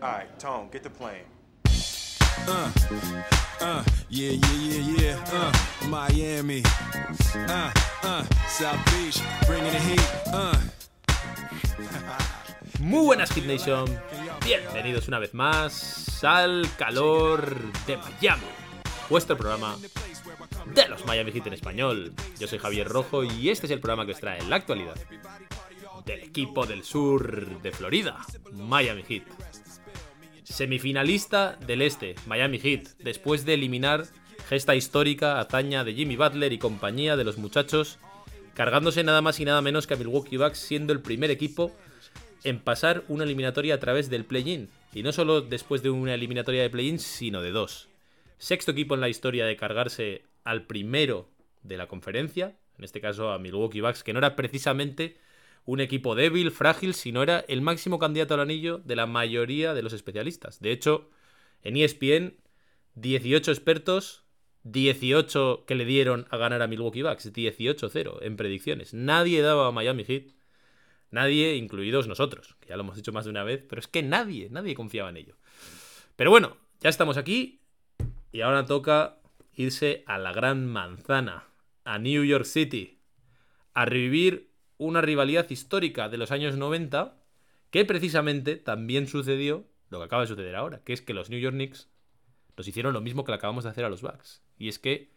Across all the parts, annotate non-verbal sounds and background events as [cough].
Alright, Tone, get the plane. Uh, uh, yeah, yeah, yeah, yeah. Uh, Miami. Uh, uh, South Beach, bringing the heat. Uh. Muy buenas Hit Nation, bienvenidos una vez más al calor de Miami, vuestro programa de los Miami Heat en español. Yo soy Javier Rojo y este es el programa que os trae la actualidad del equipo del sur de Florida, Miami Heat. Semifinalista del este, Miami Heat, después de eliminar gesta histórica, hazaña de Jimmy Butler y compañía de los muchachos, cargándose nada más y nada menos que a Milwaukee Bucks siendo el primer equipo en pasar una eliminatoria a través del play-in. Y no solo después de una eliminatoria de play-in, sino de dos. Sexto equipo en la historia de cargarse al primero de la conferencia, en este caso a Milwaukee Bucks, que no era precisamente un equipo débil, frágil, sino era el máximo candidato al anillo de la mayoría de los especialistas. De hecho, en ESPN, 18 expertos, 18 que le dieron a ganar a Milwaukee Bucks, 18-0 en predicciones. Nadie daba a Miami Heat, nadie, incluidos nosotros, que ya lo hemos dicho más de una vez, pero es que nadie, nadie confiaba en ello. Pero bueno, ya estamos aquí y ahora toca irse a la gran manzana, a New York City, a revivir una rivalidad histórica de los años 90 que precisamente también sucedió lo que acaba de suceder ahora, que es que los New York Knicks nos hicieron lo mismo que le acabamos de hacer a los Bucks. Y es que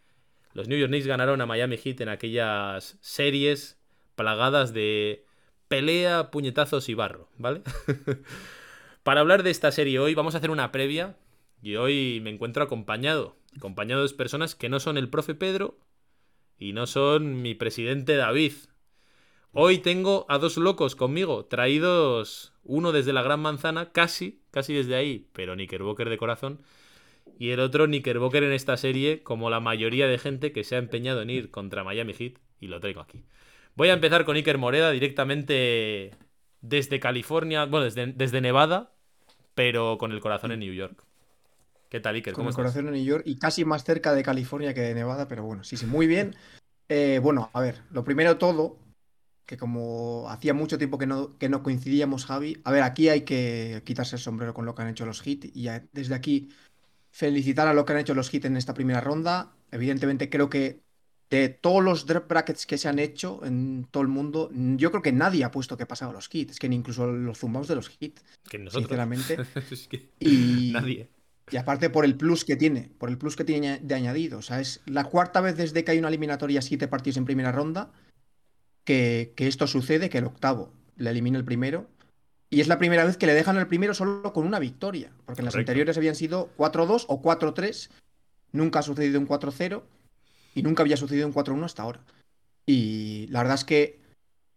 los New York Knicks ganaron a Miami Heat en aquellas series plagadas de pelea, puñetazos y barro, ¿vale? [laughs] Para hablar de esta serie hoy vamos a hacer una previa y hoy me encuentro acompañado, acompañado de personas que no son el profe Pedro y no son mi presidente David. Hoy tengo a dos locos conmigo, traídos uno desde la Gran Manzana, casi, casi desde ahí, pero Knickerbocker de corazón, y el otro Knickerbocker en esta serie, como la mayoría de gente que se ha empeñado en ir contra Miami Heat, y lo traigo aquí. Voy a empezar con Iker Moreda directamente desde California, bueno, desde, desde Nevada, pero con el corazón en New York. ¿Qué tal, Iker? Con ¿Cómo el estás? corazón en New York y casi más cerca de California que de Nevada, pero bueno, sí, sí, muy bien. Eh, bueno, a ver, lo primero todo, que como hacía mucho tiempo que no, que no coincidíamos, Javi, a ver, aquí hay que quitarse el sombrero con lo que han hecho los Heat y a- desde aquí felicitar a lo que han hecho los Heat en esta primera ronda. Evidentemente creo que de todos los draft brackets que se han hecho en todo el mundo, yo creo que nadie ha puesto que pasaba los Heat, es que ni incluso los zumbados de los Heat, Que nosotros. sinceramente. [laughs] es que Y, nadie. y aparte por el plus que tiene, por el plus que tiene de añadido. O sea, es la cuarta vez desde que hay una eliminatoria siete partidos en primera ronda que, que esto sucede, que el octavo le elimina el primero. Y es la primera vez que le dejan el primero solo con una victoria. Porque en las Correcto. anteriores habían sido 4-2 o 4-3. Nunca ha sucedido un 4-0. Y nunca había sucedido un 4-1 hasta ahora. Y la verdad es que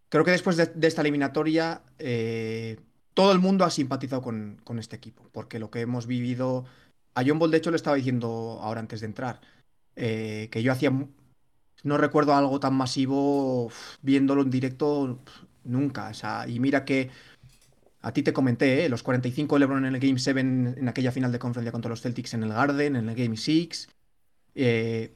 creo que después de, de esta eliminatoria eh, todo el mundo ha simpatizado con, con este equipo. Porque lo que hemos vivido... A John Ball, de hecho, le estaba diciendo ahora antes de entrar. eh, que yo hacía... No recuerdo algo tan masivo viéndolo en directo nunca. O sea, y mira que... A ti te comenté, ¿eh? los 45 de LeBron en el Game 7 en aquella final de conferencia contra los Celtics en el Garden, en el Game 6. eh,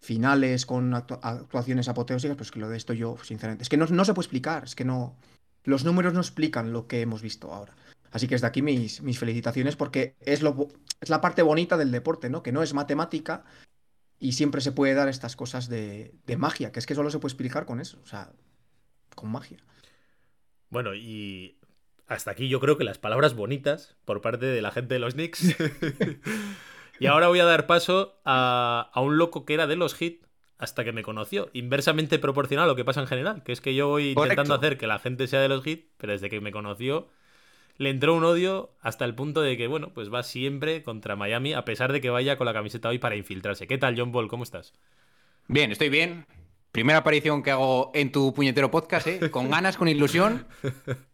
finales con actu- actuaciones apoteósicas, pues que lo de esto yo, sinceramente, es que no, no se puede explicar, es que no, los números no explican lo que hemos visto ahora. Así que desde aquí mis, mis felicitaciones porque es, lo, es la parte bonita del deporte, ¿no? Que no es matemática y siempre se puede dar estas cosas de, de magia, que es que solo se puede explicar con eso, o sea, con magia. Bueno, y hasta aquí yo creo que las palabras bonitas por parte de la gente de los Knicks. [laughs] y ahora voy a dar paso a, a un loco que era de los Heat hasta que me conoció. Inversamente proporcional a lo que pasa en general, que es que yo voy intentando Correcto. hacer que la gente sea de los Heat, pero desde que me conoció le entró un odio hasta el punto de que, bueno, pues va siempre contra Miami, a pesar de que vaya con la camiseta hoy para infiltrarse. ¿Qué tal, John Ball? ¿Cómo estás? Bien, estoy bien. Primera aparición que hago en tu puñetero podcast, ¿eh? Con [laughs] ganas, con ilusión.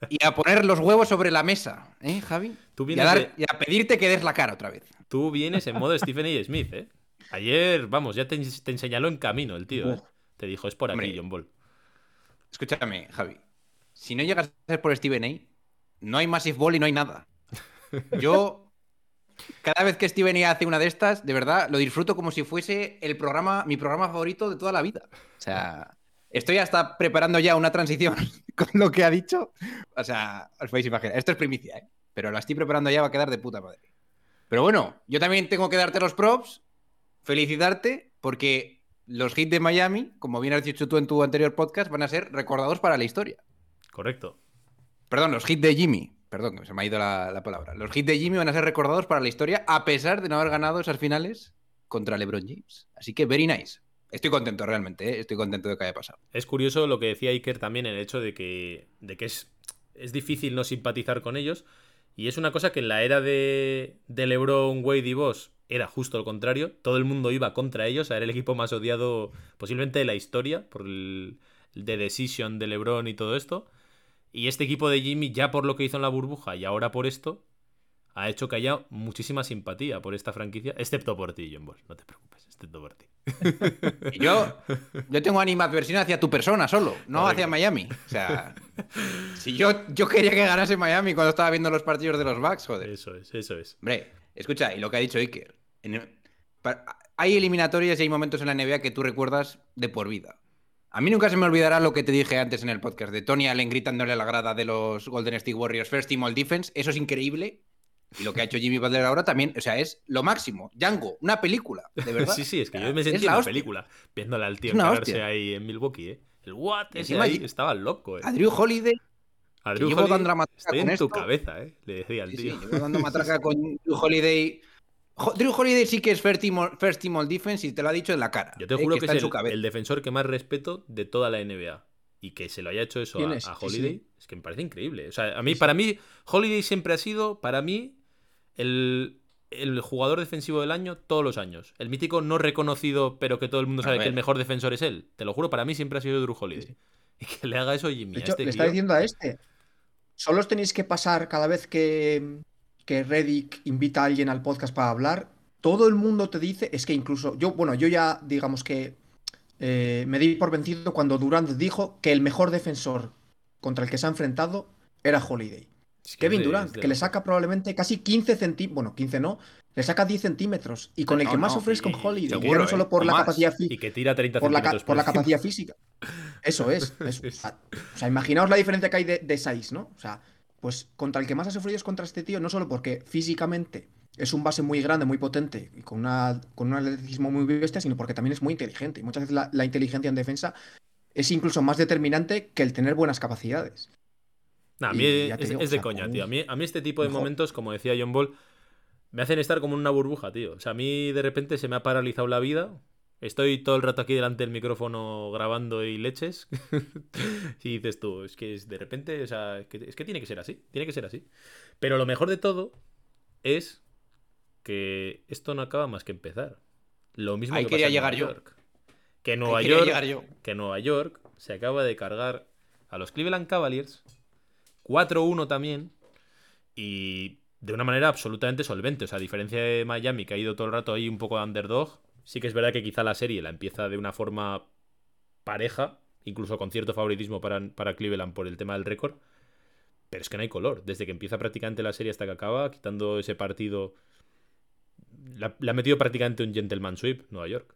Y a poner los huevos sobre la mesa, ¿eh, Javi? Tú Y a, vienes, dar- de- y a pedirte que des la cara otra vez. tú vienes en modo Stephen A. Smith, ¿eh? Ayer, vamos, ya te, te enseñaló en camino el tío, ¿eh? Te dijo, es por aquí, Hombre. John Ball. Escúchame, Javi. Si no llegas a ser por Steven A, no hay Massive Ball y no hay nada. Yo, cada vez que Steven A hace una de estas, de verdad, lo disfruto como si fuese el programa, mi programa favorito de toda la vida. O sea, estoy hasta preparando ya una transición [laughs] con lo que ha dicho. O sea, os podéis imaginar. Esto es primicia, ¿eh? pero la estoy preparando ya, va a quedar de puta madre. Pero bueno, yo también tengo que darte los props, felicitarte, porque los hits de Miami, como bien has dicho tú en tu anterior podcast, van a ser recordados para la historia. Correcto. Perdón, los hits de Jimmy. Perdón, que se me ha ido la, la palabra. Los hits de Jimmy van a ser recordados para la historia, a pesar de no haber ganado esas finales contra LeBron James. Así que, very nice. Estoy contento realmente, ¿eh? estoy contento de que haya pasado. Es curioso lo que decía Iker también, el hecho de que, de que es, es difícil no simpatizar con ellos. Y es una cosa que en la era de, de LeBron, Wade y Boss era justo lo contrario. Todo el mundo iba contra ellos. Era el equipo más odiado posiblemente de la historia por el The Decision de LeBron y todo esto. Y este equipo de Jimmy, ya por lo que hizo en la burbuja y ahora por esto, ha hecho que haya muchísima simpatía por esta franquicia, excepto por ti, John Boss. No te preocupes, excepto por ti. [laughs] Yo, yo tengo animadversión hacia tu persona solo, no Correcto. hacia Miami. O sea, si yo, yo quería que ganase Miami cuando estaba viendo los partidos de los Bucks, joder. Eso es, eso es. Hombre, escucha, y lo que ha dicho Iker. en- hay eliminatorias y hay momentos en la NBA que tú recuerdas de por vida. A mí nunca se me olvidará lo que te dije antes en el podcast de Tony Allen gritándole a la grada de los Golden State Warriors First Team All Defense. Eso es increíble. Y lo que ha hecho Jimmy Butler ahora también, o sea, es lo máximo. Django, una película, de [laughs] verdad. Sí, sí, es que yo me sentí en la película viéndole al tío encararse ahí en Milwaukee, ¿eh? El what, ese ahí estaba loco, ¿eh? A Drew Holiday, A llevo dando la matraca estoy con en tu cabeza, ¿eh? Le decía al sí, sí, tío. llevo dando matraca [laughs] con Drew Holiday. Drew Holiday sí que es First Team, All- first team All Defense y te lo ha dicho en la cara. Yo te eh, juro que, es el, defensor que más respeto de toda la NBA. Y que se lo haya hecho eso ¿Quién a, a Holiday, sí. es que me parece increíble. O sea, a mí, para mí, Holiday siempre ha sido, para mí, el, el jugador defensivo del año todos los años. El mítico no reconocido, pero que todo el mundo A sabe que el mejor defensor es él. Te lo juro, para mí siempre ha sido Drew Holiday. [laughs] Y que le haga eso Jimmy. De a hecho, este le está tío. diciendo a este. Solo os tenéis que pasar cada vez que, que Reddick invita a alguien al podcast para hablar. Todo el mundo te dice, es que incluso yo, bueno, yo ya digamos que eh, me di por vencido cuando Durant dijo que el mejor defensor contra el que se ha enfrentado era Holiday. Es que Kevin Durant, es de que le saca probablemente casi 15 centímetros, bueno, 15 no, le saca 10 centímetros y con el No, que más no, es con y- Holiday, seguro, no solo ¿eh? por la capacidad Y física que tira 30 por la, por la capacidad [laughs] física. Eso es. [laughs] o, sea, imaginaos la diferencia que hay de, de size, ¿no? O sea, pues contra el que más ha sufrido es contra este tío, no solo porque físicamente es un base muy grande, muy potente y con, una, con un atleticismo muy bestia, sino porque también es muy inteligente. Y muchas veces la, la inteligencia en defensa es incluso más determinante que el tener buenas capacidades. Nah, a mí es, digo, es o de sea, coña, tío. A mí, a mí este tipo de mejor. momentos, como decía John Ball, me hacen estar como en una burbuja, tío. O sea, a mí de repente se me ha paralizado la vida. Estoy todo el rato aquí delante del micrófono grabando y leches. [laughs] y dices tú, es que es de repente, o sea, es que, es que tiene que ser así. Tiene que ser así. Pero lo mejor de todo es que esto no acaba más que empezar. Lo mismo Ahí que quería pasa en llegar Nueva yo. York. Que Nueva York llegar yo. que Nueva York se acaba de cargar a los Cleveland Cavaliers 4-1 también y de una manera absolutamente solvente. O sea, a diferencia de Miami, que ha ido todo el rato ahí un poco de underdog, sí que es verdad que quizá la serie la empieza de una forma pareja, incluso con cierto favoritismo para, para Cleveland por el tema del récord. Pero es que no hay color. Desde que empieza prácticamente la serie hasta que acaba, quitando ese partido, la- le ha metido prácticamente un gentleman sweep Nueva York.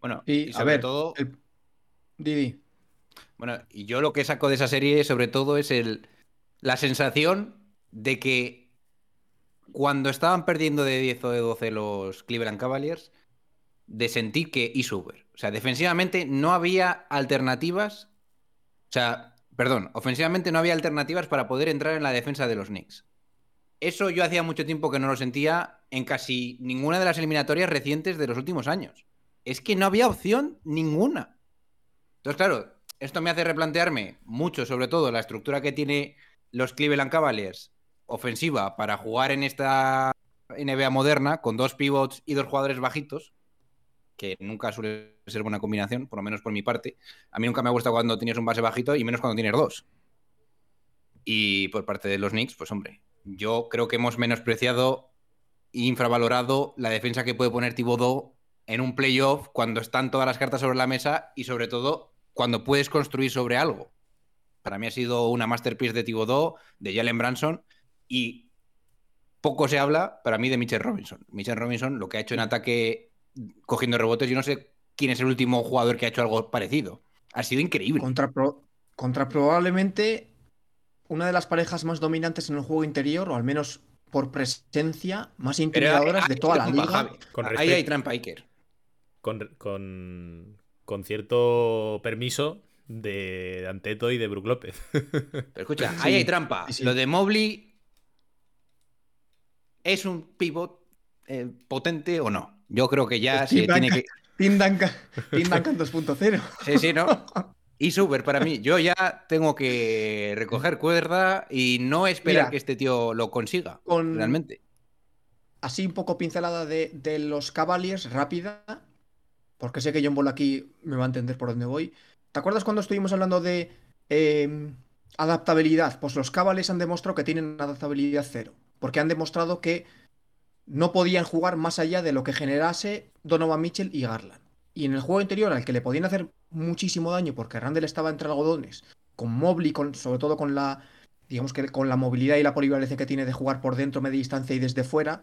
Bueno, Y, y a sobre ver, todo, el- Didi. Bueno, y yo lo que saco de esa serie, sobre todo, es el, la sensación de que cuando estaban perdiendo de 10 o de 12 los Cleveland Cavaliers, de sentir que hizo over. O sea, defensivamente no había alternativas. O sea, perdón, ofensivamente no había alternativas para poder entrar en la defensa de los Knicks. Eso yo hacía mucho tiempo que no lo sentía en casi ninguna de las eliminatorias recientes de los últimos años. Es que no había opción ninguna. Entonces, claro, esto me hace replantearme mucho, sobre todo, la estructura que tiene los Cleveland Cavaliers ofensiva para jugar en esta NBA moderna con dos pivots y dos jugadores bajitos, que nunca suele ser buena combinación, por lo menos por mi parte. A mí nunca me gusta cuando tienes un base bajito y menos cuando tienes dos. Y por parte de los Knicks, pues hombre, yo creo que hemos menospreciado e infravalorado la defensa que puede poner Thibodeau en un playoff cuando están todas las cartas sobre la mesa y sobre todo cuando puedes construir sobre algo. Para mí ha sido una masterpiece de Thibodeau, de Jalen Branson y poco se habla para mí de Mitchell Robinson. Mitchell Robinson lo que ha hecho en ataque cogiendo rebotes, yo no sé quién es el último jugador que ha hecho algo parecido. Ha sido increíble. Contra, pro- contra probablemente una de las parejas más dominantes en el juego interior, o al menos por presencia, más intimidadoras de toda la liga. Javi. Con Ahí hay trampa, Iker. Con, con, con cierto permiso de Anteto y de Brook López. Pero escucha, Sí, [laughs] ahí hay trampa. sí. Lo de Mobley es un pivot eh, potente o no. Yo creo que ya se tiene Duncan. que. [laughs] Team Duncan, Team Duncan 2.0. Sí, sí, ¿no? [laughs] Y súper para mí. Yo ya tengo que recoger cuerda y no esperar Mira. que este tío lo consiga. Con- Realmente. Así un poco pincelada de, de los Cavaliers, rápida, porque sé que John Ball aquí me va a entender por dónde voy. ¿Te acuerdas cuando estuvimos hablando de eh, adaptabilidad? Pues los Cavaliers han demostrado que tienen adaptabilidad cero, porque han demostrado que no podían jugar más allá de lo que generase Donovan Mitchell y Garland. Y en el juego interior, al que le podían hacer muchísimo daño, porque Randall estaba entre algodones, con Mobley, sobre todo con la, digamos que con la movilidad y la polivalencia que tiene de jugar por dentro, media distancia y desde fuera,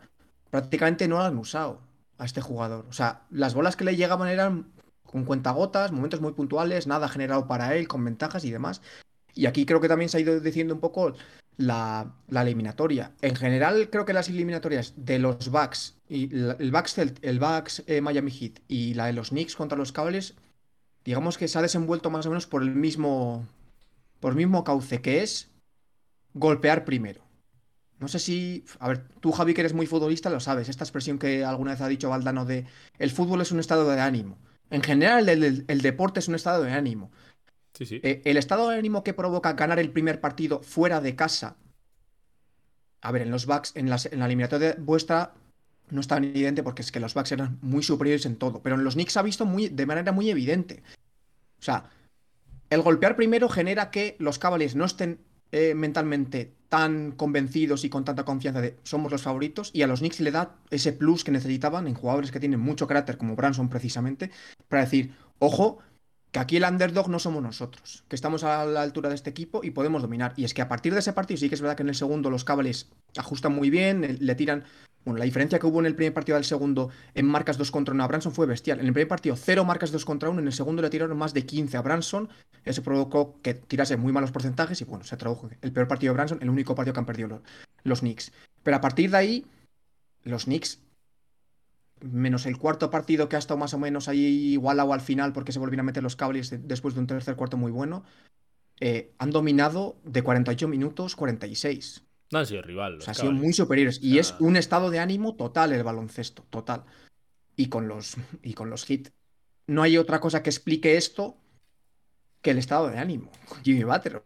prácticamente no lo han usado a este jugador. O sea, las bolas que le llegaban eran con cuentagotas, momentos muy puntuales, nada generado para él, con ventajas y demás. Y aquí creo que también se ha ido diciendo un poco la, la eliminatoria. En general, creo que las eliminatorias de los Bucks y el Bucks, el Bucks eh, Miami Heat y la de los Knicks contra los Cavaliers, digamos que se ha desenvuelto más o menos por el mismo, por el mismo cauce, que es golpear primero. No sé si. A ver, tú, Javi, que eres muy futbolista, lo sabes. Esta expresión que alguna vez ha dicho Valdano de el fútbol es un estado de ánimo. En general, el- el deporte es un estado de ánimo. Eh, el estado de ánimo que provoca ganar el primer partido fuera de casa. A ver, en los Bucks, en, las- en la eliminatoria vuestra, no es tan evidente porque es que los Bucks eran muy superiores en todo. Pero en los Knicks ha visto muy, de manera muy evidente. O sea, el golpear primero genera que los Cavaliers no estén eh, mentalmente tan convencidos y con tanta confianza de somos los favoritos y a los Knicks le da ese plus que necesitaban en jugadores que tienen mucho carácter como Branson precisamente para decir, ojo, que aquí el underdog no somos nosotros, que estamos a la altura de este equipo y podemos dominar. Y es que a partir de ese partido sí que es verdad que en el segundo los Cavaliers ajustan muy bien, le tiran... Bueno, la diferencia que hubo en el primer partido del segundo en marcas 2 contra 1 a Branson fue bestial. En el primer partido, 0 marcas 2 contra 1. En el segundo le tiraron más de 15 a Branson. Eso provocó que tirase muy malos porcentajes y bueno, se tradujo el peor partido de Branson, el único partido que han perdido los, los Knicks. Pero a partir de ahí, los Knicks, menos el cuarto partido que ha estado más o menos ahí igualado al final porque se volvieron a meter los de- después de un tercer cuarto muy bueno, eh, han dominado de 48 minutos 46. No han sido rival. O los sea, han sido muy superiores. Y es un estado de ánimo total el baloncesto, total. Y con los, y con los hits. No hay otra cosa que explique esto que el estado de ánimo. Jimmy Butler.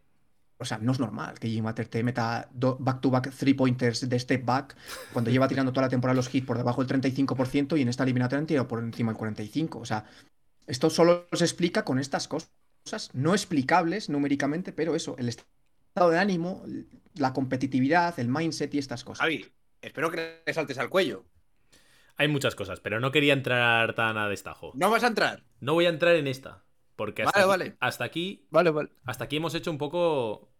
O sea, no es normal que Jimmy Butler te meta back-to-back three pointers de step back cuando lleva tirando toda la temporada los hits por debajo del 35% y en esta eliminatoria han tirado por encima del 45%. O sea, esto solo se explica con estas cosas no explicables numéricamente, pero eso, el estado de ánimo, la competitividad, el mindset y estas cosas. Javi, espero que le saltes al cuello. Hay muchas cosas, pero no quería entrar tan a destajo. No vas a entrar. No voy a entrar en esta. Porque hasta, Vale, aquí, vale. hasta aquí Vale, vale. hasta aquí hemos hecho un poco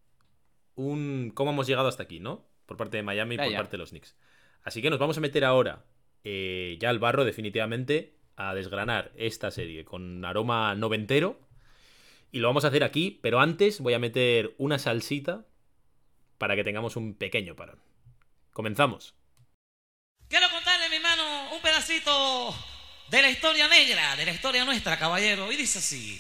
un cómo hemos llegado hasta aquí, ¿no? Por parte de Miami y por ya. parte de los Knicks. Así que nos vamos a meter ahora eh, ya al barro definitivamente a desgranar esta serie con aroma noventero. Y lo vamos a hacer aquí, pero antes voy a meter una salsita para que tengamos un pequeño parón. Comenzamos. Quiero contarle, mi hermano, un pedacito de la historia negra, de la historia nuestra, caballero. Y dice así.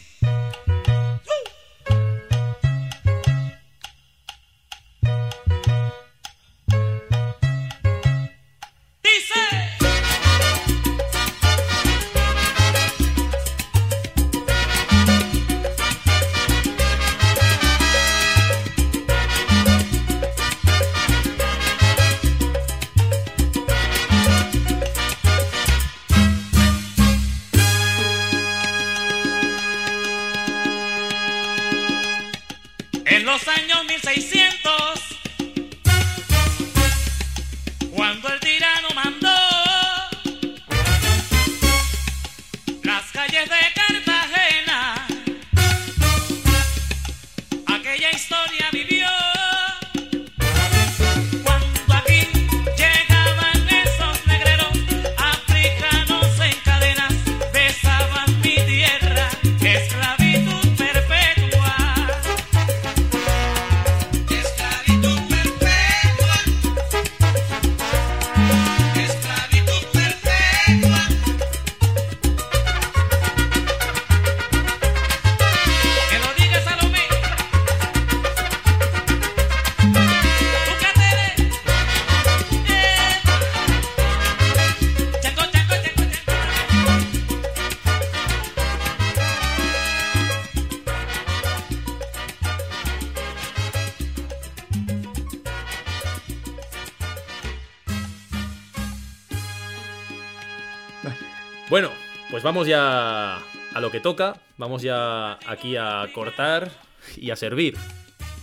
Pues vamos ya a lo que toca. Vamos ya aquí a cortar y a servir.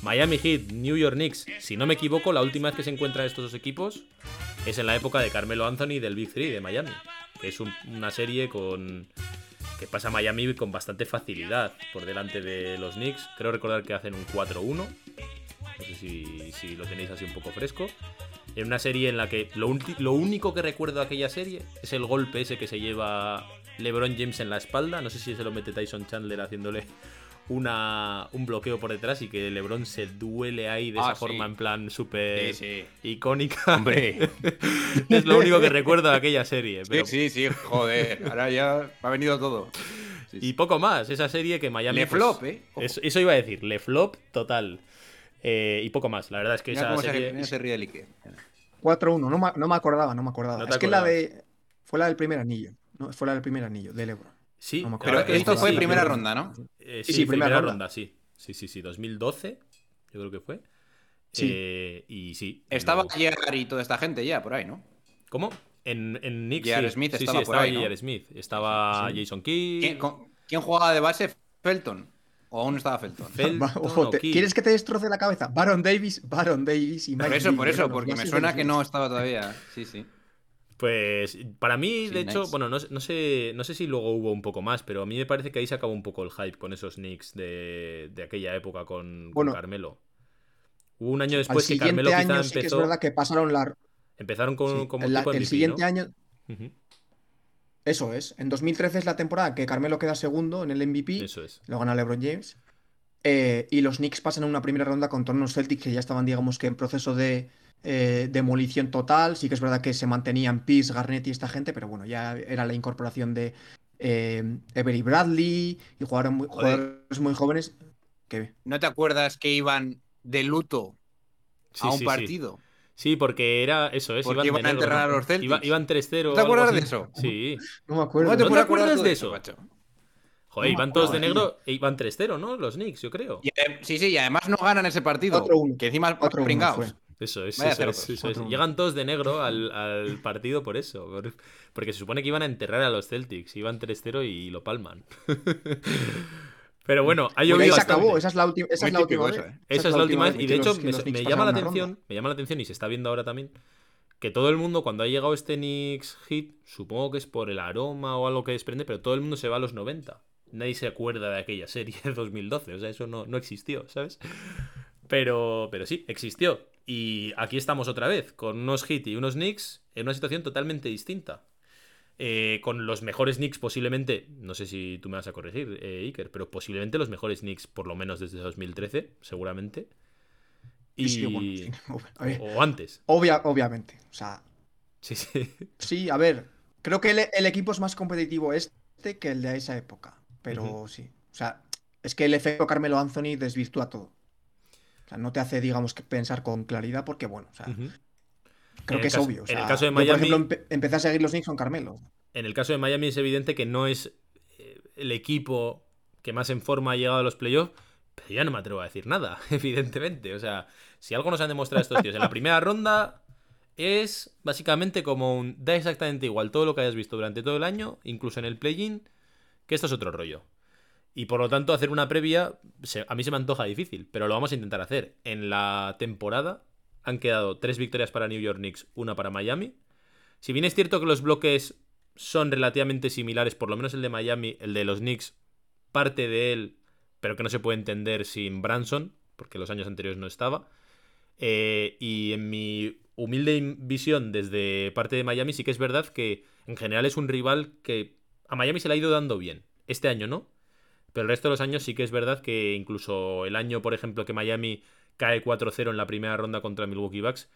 Miami Heat, New York Knicks. Si no me equivoco, la última vez que se encuentran estos dos equipos es en la época de Carmelo Anthony del Big Three de Miami. Es un- una serie con que pasa Miami con bastante facilidad por delante de los Knicks. Creo recordar que hacen un 4-1. No sé si, lo tenéis así un poco fresco. En una serie en la que lo, lo único que recuerdo de aquella serie es el golpe ese que se lleva LeBron James en la espalda. No sé si se lo mete Tyson Chandler haciéndole una, un bloqueo por detrás y que LeBron se duele ahí de Ah, esa sí. forma en plan súper Sí, icónica. Hombre. [laughs] es lo único que recuerdo de aquella serie. Pero, Sí, sí, sí, joder. Ahora ya ha venido todo. Sí, Y poco más. Esa serie que Miami. Le pues, flop, ¿eh? Ojo. Eso, eso iba a decir, le flop total. Eh, y poco más. La verdad es que Mira esa cómo se, serie. se ríe el Ike. 4-1, no, me- no me acordaba, no me acordaba. No es que la acordabas. de. Fue la del primer anillo. No, fue la del primer anillo, de LeBron. Sí, No Pero que esto dices, fue sí, primera ronda, ¿no? Eh, Sí, sí, sí, primera, primera ronda. ronda. sí. Sí, sí, sí. 2012, yo creo que fue. Sí. Eh, y sí. Estaba luego- J.R. y toda esta gente ya por ahí, ¿no? ¿Cómo? En, en Knicks. J.R. sí. Smith sí, sí, estaba por estaba ahí, ¿no? J.R. Smith. Estaba Sí. Jason Key. ¿Quién, con- quién jugaba de base? Felton. ¿O aún no estaba Felton? Ojo, te-. ¿Quieres que te destroce la cabeza? Baron Davis, Baron Davis y Mike Por eso, por eso, porque me suena que no estaba todavía. Sí, sí. Pues para mí, Sí, de hecho, bueno, no, no sé, no sé si luego hubo un poco más, pero a mí me parece que ahí se acabó un poco el hype con esos Knicks de, de aquella época con, con Bueno. Carmelo. Hubo un año después que siguiente Carmelo quizá año sí que es verdad que pasaron la. Empezaron con, sí, como la- tipo el siguiente ¿no? año, eso es. En 2013 es la temporada que Carmelo queda segundo en el MVP. Eso es. Lo gana LeBron James. Eh, y los Knicks pasan a una primera ronda contra unos Celtics que ya estaban, digamos que en proceso de eh, demolición total. Sí que es verdad que se mantenían Peace, Garnett y esta gente, pero bueno, ya era la incorporación de eh, Avery Bradley y jugadores muy, jugadores muy jóvenes. Que, ¿No te acuerdas que iban de luto Sí, a un sí, partido? Sí, porque era eso, es. Porque iban, iban a enterrar a los Celtics. Iba- iban 3-0. ¿No o te acuerdas de eso? Sí. no me acuerdo. ¿Cómo te ¿No te puedes acuerdas de eso? macho? Joder, No iban todos de negro e iban 3-0, ¿no? Los Knicks, yo creo. Y adem- sí, sí, y además no ganan ese partido. 4-1. Que encima 4-1 pringaos. Eso es, Vaya eso es, eso. Llegan todos de negro al, al partido por eso. por- Porque se supone que iban a enterrar a los Celtics. Iban 3-0 y lo palman. [laughs] Pero bueno, ha llovido ahí se acabó, esa es la, última esa es la última vez. ¿eh? Esa es la última vez. Y de hecho, me, llama la atención, ronda. me llama la atención y se está viendo ahora también, que todo el mundo, cuando ha llegado este Knicks hit, supongo que es por el aroma o algo que desprende, pero todo el mundo se va a los 90. Nadie se acuerda de aquella serie [laughs] de 2012. O sea, eso no, no existió, ¿sabes? Pero, pero sí, existió. Y aquí estamos otra vez, con unos hit y unos Knicks en una situación totalmente distinta. Eh, con los mejores Knicks posiblemente, no sé si tú me vas a corregir, eh, Iker, pero posiblemente los mejores Knicks por lo menos desde 2013, seguramente. Y... Sí, bueno, sí. [laughs] A ver, O antes. obvia- obviamente. O sea, Sí, sí. [laughs] sí, a ver. Creo que el, el equipo es más competitivo este que el de esa época. Pero sí. O sea, es que el efecto Carmelo Anthony desvirtúa todo. O sea, no te hace, digamos, que pensar con claridad porque, bueno, o sea, creo que es obvio. o en el caso de yo, por Miami- ejemplo, empe- empecé a seguir los Knicks con Carmelo. En el caso de Miami es evidente que no es eh, el equipo que más en forma ha llegado a los playoffs, pero ya no me atrevo a decir nada, [laughs] evidentemente. O sea, si algo nos han demostrado estos tíos en la primera ronda es básicamente como un da exactamente igual todo lo que hayas visto durante todo el año, incluso en el play-in, que esto es otro rollo. Y por lo tanto, hacer una previa a mí se me antoja difícil, pero lo vamos a intentar hacer. En la temporada han quedado tres victorias para New York Knicks, una para Miami. Si bien es cierto que los bloques son relativamente similares, por lo menos el de Miami, el de los Knicks, parte de él, pero que no se puede entender sin Branson, porque los años anteriores no estaba. Eh, y en mi humilde visión desde parte de Miami, sí que es verdad que en general es un rival que a Miami se le ha ido dando bien. Este año no, pero el resto de los años sí que es verdad que incluso el año, por ejemplo, que Miami cae 4-0 en la primera ronda contra Milwaukee Bucks,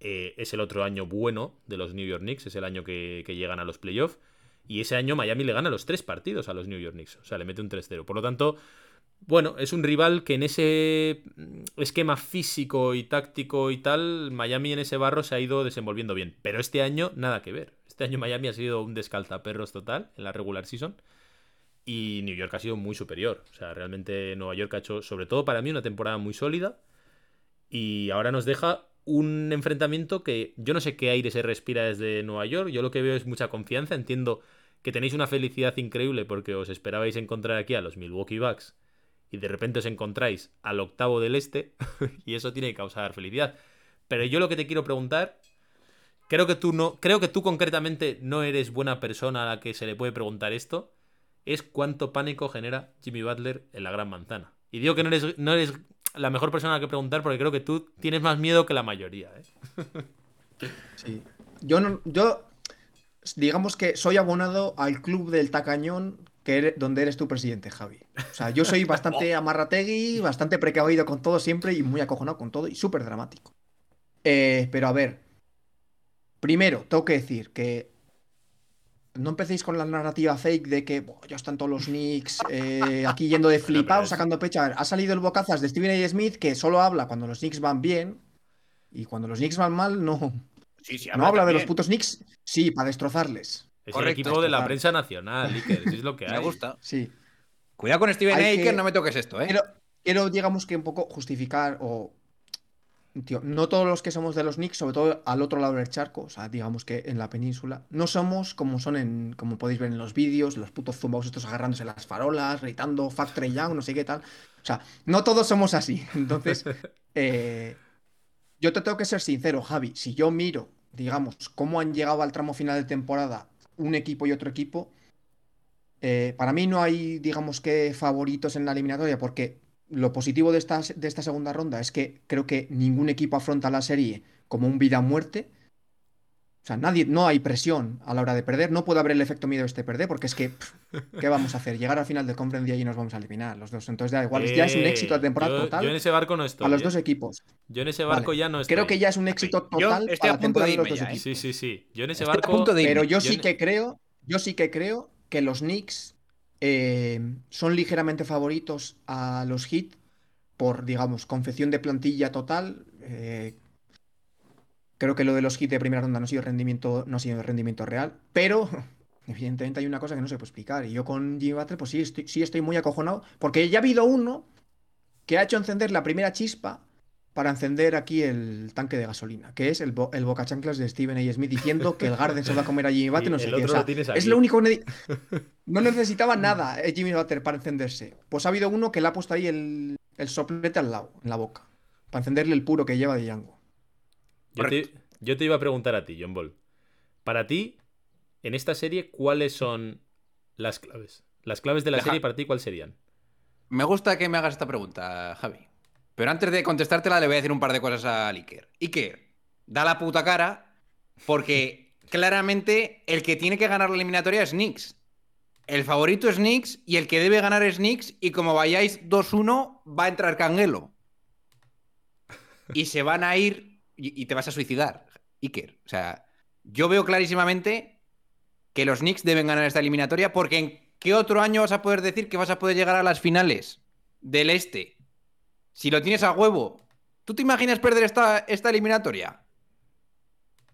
eh, es el otro año bueno de los New York Knicks, es el año que, que llegan a los playoffs. Y ese año Miami le gana los tres partidos a los New York Knicks. O sea, le mete un 3-0. Por lo tanto, bueno, es un rival que en ese esquema físico y táctico y tal, Miami en ese barro se ha ido desenvolviendo bien. Pero este año, nada que ver. Este año Miami ha sido un descalzaperros total en la regular season. Y New York ha sido muy superior. O sea, realmente Nueva York ha hecho, sobre todo para mí, una temporada muy sólida. Y ahora nos deja un enfrentamiento que yo no sé qué aire se respira desde Nueva York. Yo lo que veo es mucha confianza. Entiendo que tenéis una felicidad increíble porque os esperabais encontrar aquí a los Milwaukee Bucks y de repente os encontráis al octavo del este [laughs] y eso tiene que causar felicidad. Pero yo lo que te quiero preguntar, creo que tú no, creo que tú concretamente no eres buena persona a la que se le puede preguntar esto, es cuánto pánico genera Jimmy Butler en la Gran Manzana. Y digo que no eres, no eres la mejor persona a la que preguntar porque creo que tú tienes más miedo que la mayoría. ¿eh? [laughs] Sí. Yo no, yo digamos que soy abonado al club del tacañón que eres- donde eres tu presidente, Javi. O sea, yo soy bastante [laughs] amarrategui, bastante precavido con todo siempre y muy acojonado con todo y súper dramático. Eh, pero a ver, primero, tengo que decir que no empecéis con la narrativa fake de que "Buah, ya están todos los Knicks [laughs] eh, aquí yendo de pero flipados, es- sacando pecho. A ver, ha salido el bocazas de Steven A. Smith que solo habla cuando los Knicks van bien y cuando los Knicks van mal no, Sí, sí, no habla de los putos Knicks, sí, para destrozarles. Es Correcto. el equipo de la prensa nacional, Iker, es lo que [laughs] hay. Me gusta. Sí. Cuidado con Steven que- no me toques esto, ¿eh? Quiero, quiero, digamos que un poco justificar o. Tío, no todos los que somos de los Knicks, sobre todo al otro lado del charco, o sea, digamos que en la península, no somos como son en, como podéis ver en los vídeos, los putos zumbaos estos agarrándose las farolas, gritando Factory Young, no sé qué tal. O sea, no todos somos así. [laughs] Entonces, eh, yo te tengo que ser sincero, Javi. Si yo miro, digamos, cómo han llegado al tramo final de temporada un equipo y otro equipo, eh, para mí no hay, digamos que, favoritos en la eliminatoria, porque lo positivo de esta, de esta segunda ronda es que creo que ningún equipo afronta la serie como un vida o muerte. O sea, nadie, no hay presión a la hora de perder. No puede haber el efecto miedo este perder, porque es que, pff, ¿qué vamos a hacer? Llegar al final de conferencia y nos vamos a eliminar los dos. Entonces, da igual, ya es un Eh, éxito de temporada yo, total Yo en ese barco no estoy. a los ¿eh? dos equipos. Yo en ese barco Vale. ya no estoy. Creo que ya es un éxito Yo total estoy para a la punto de temporada de los dos ya, ¿eh? equipos. Sí, sí, sí. Yo en ese Estoy a barco. punto de irme. Pero yo yo sí en- que creo, yo sí que creo que los Knicks eh, son ligeramente favoritos a los Heat por, digamos, confección de plantilla total. eh, creo que lo de los Heat de primera ronda no ha sido rendimiento, no ha sido rendimiento real, pero [laughs] evidentemente hay una cosa que no se puede explicar. Y yo con Jimmy Butler, pues sí estoy, sí estoy muy acojonado, porque ya ha habido uno que ha hecho encender la primera chispa para encender aquí el tanque de gasolina, que es el, bo- el bocachanclas de Steven A. Smith diciendo que el Garden se va a comer a Jimmy [laughs] Butler, Y no sé el qué. O sea, lo es lo único que ne- [laughs] no necesitaba nada eh, Jimmy Butler para encenderse. Pues ha habido uno que le ha puesto ahí el, el soplete al lado, en la boca, para encenderle el puro que lleva de Django. Yo te, yo te iba a preguntar a ti, John Ball. Para ti, en esta serie, ¿cuáles son las claves? Las claves de la Deja- serie para ti, ¿cuáles serían? Me gusta que me hagas esta pregunta, Javi. Pero antes de contestártela, le voy a decir un par de cosas a Iker. Iker, da la puta cara porque claramente el que tiene que ganar la eliminatoria es Knicks. El favorito es Knicks y el que debe ganar es Knicks y como vayáis 2-1 va a entrar Canguelo. Y se van a ir y, y te vas a suicidar, Iker. O sea, yo veo clarísimamente que los Knicks deben ganar esta eliminatoria porque en qué otro año vas a poder decir que vas a poder llegar a las finales del este si lo tienes a huevo. ¿Tú te imaginas perder esta, esta eliminatoria?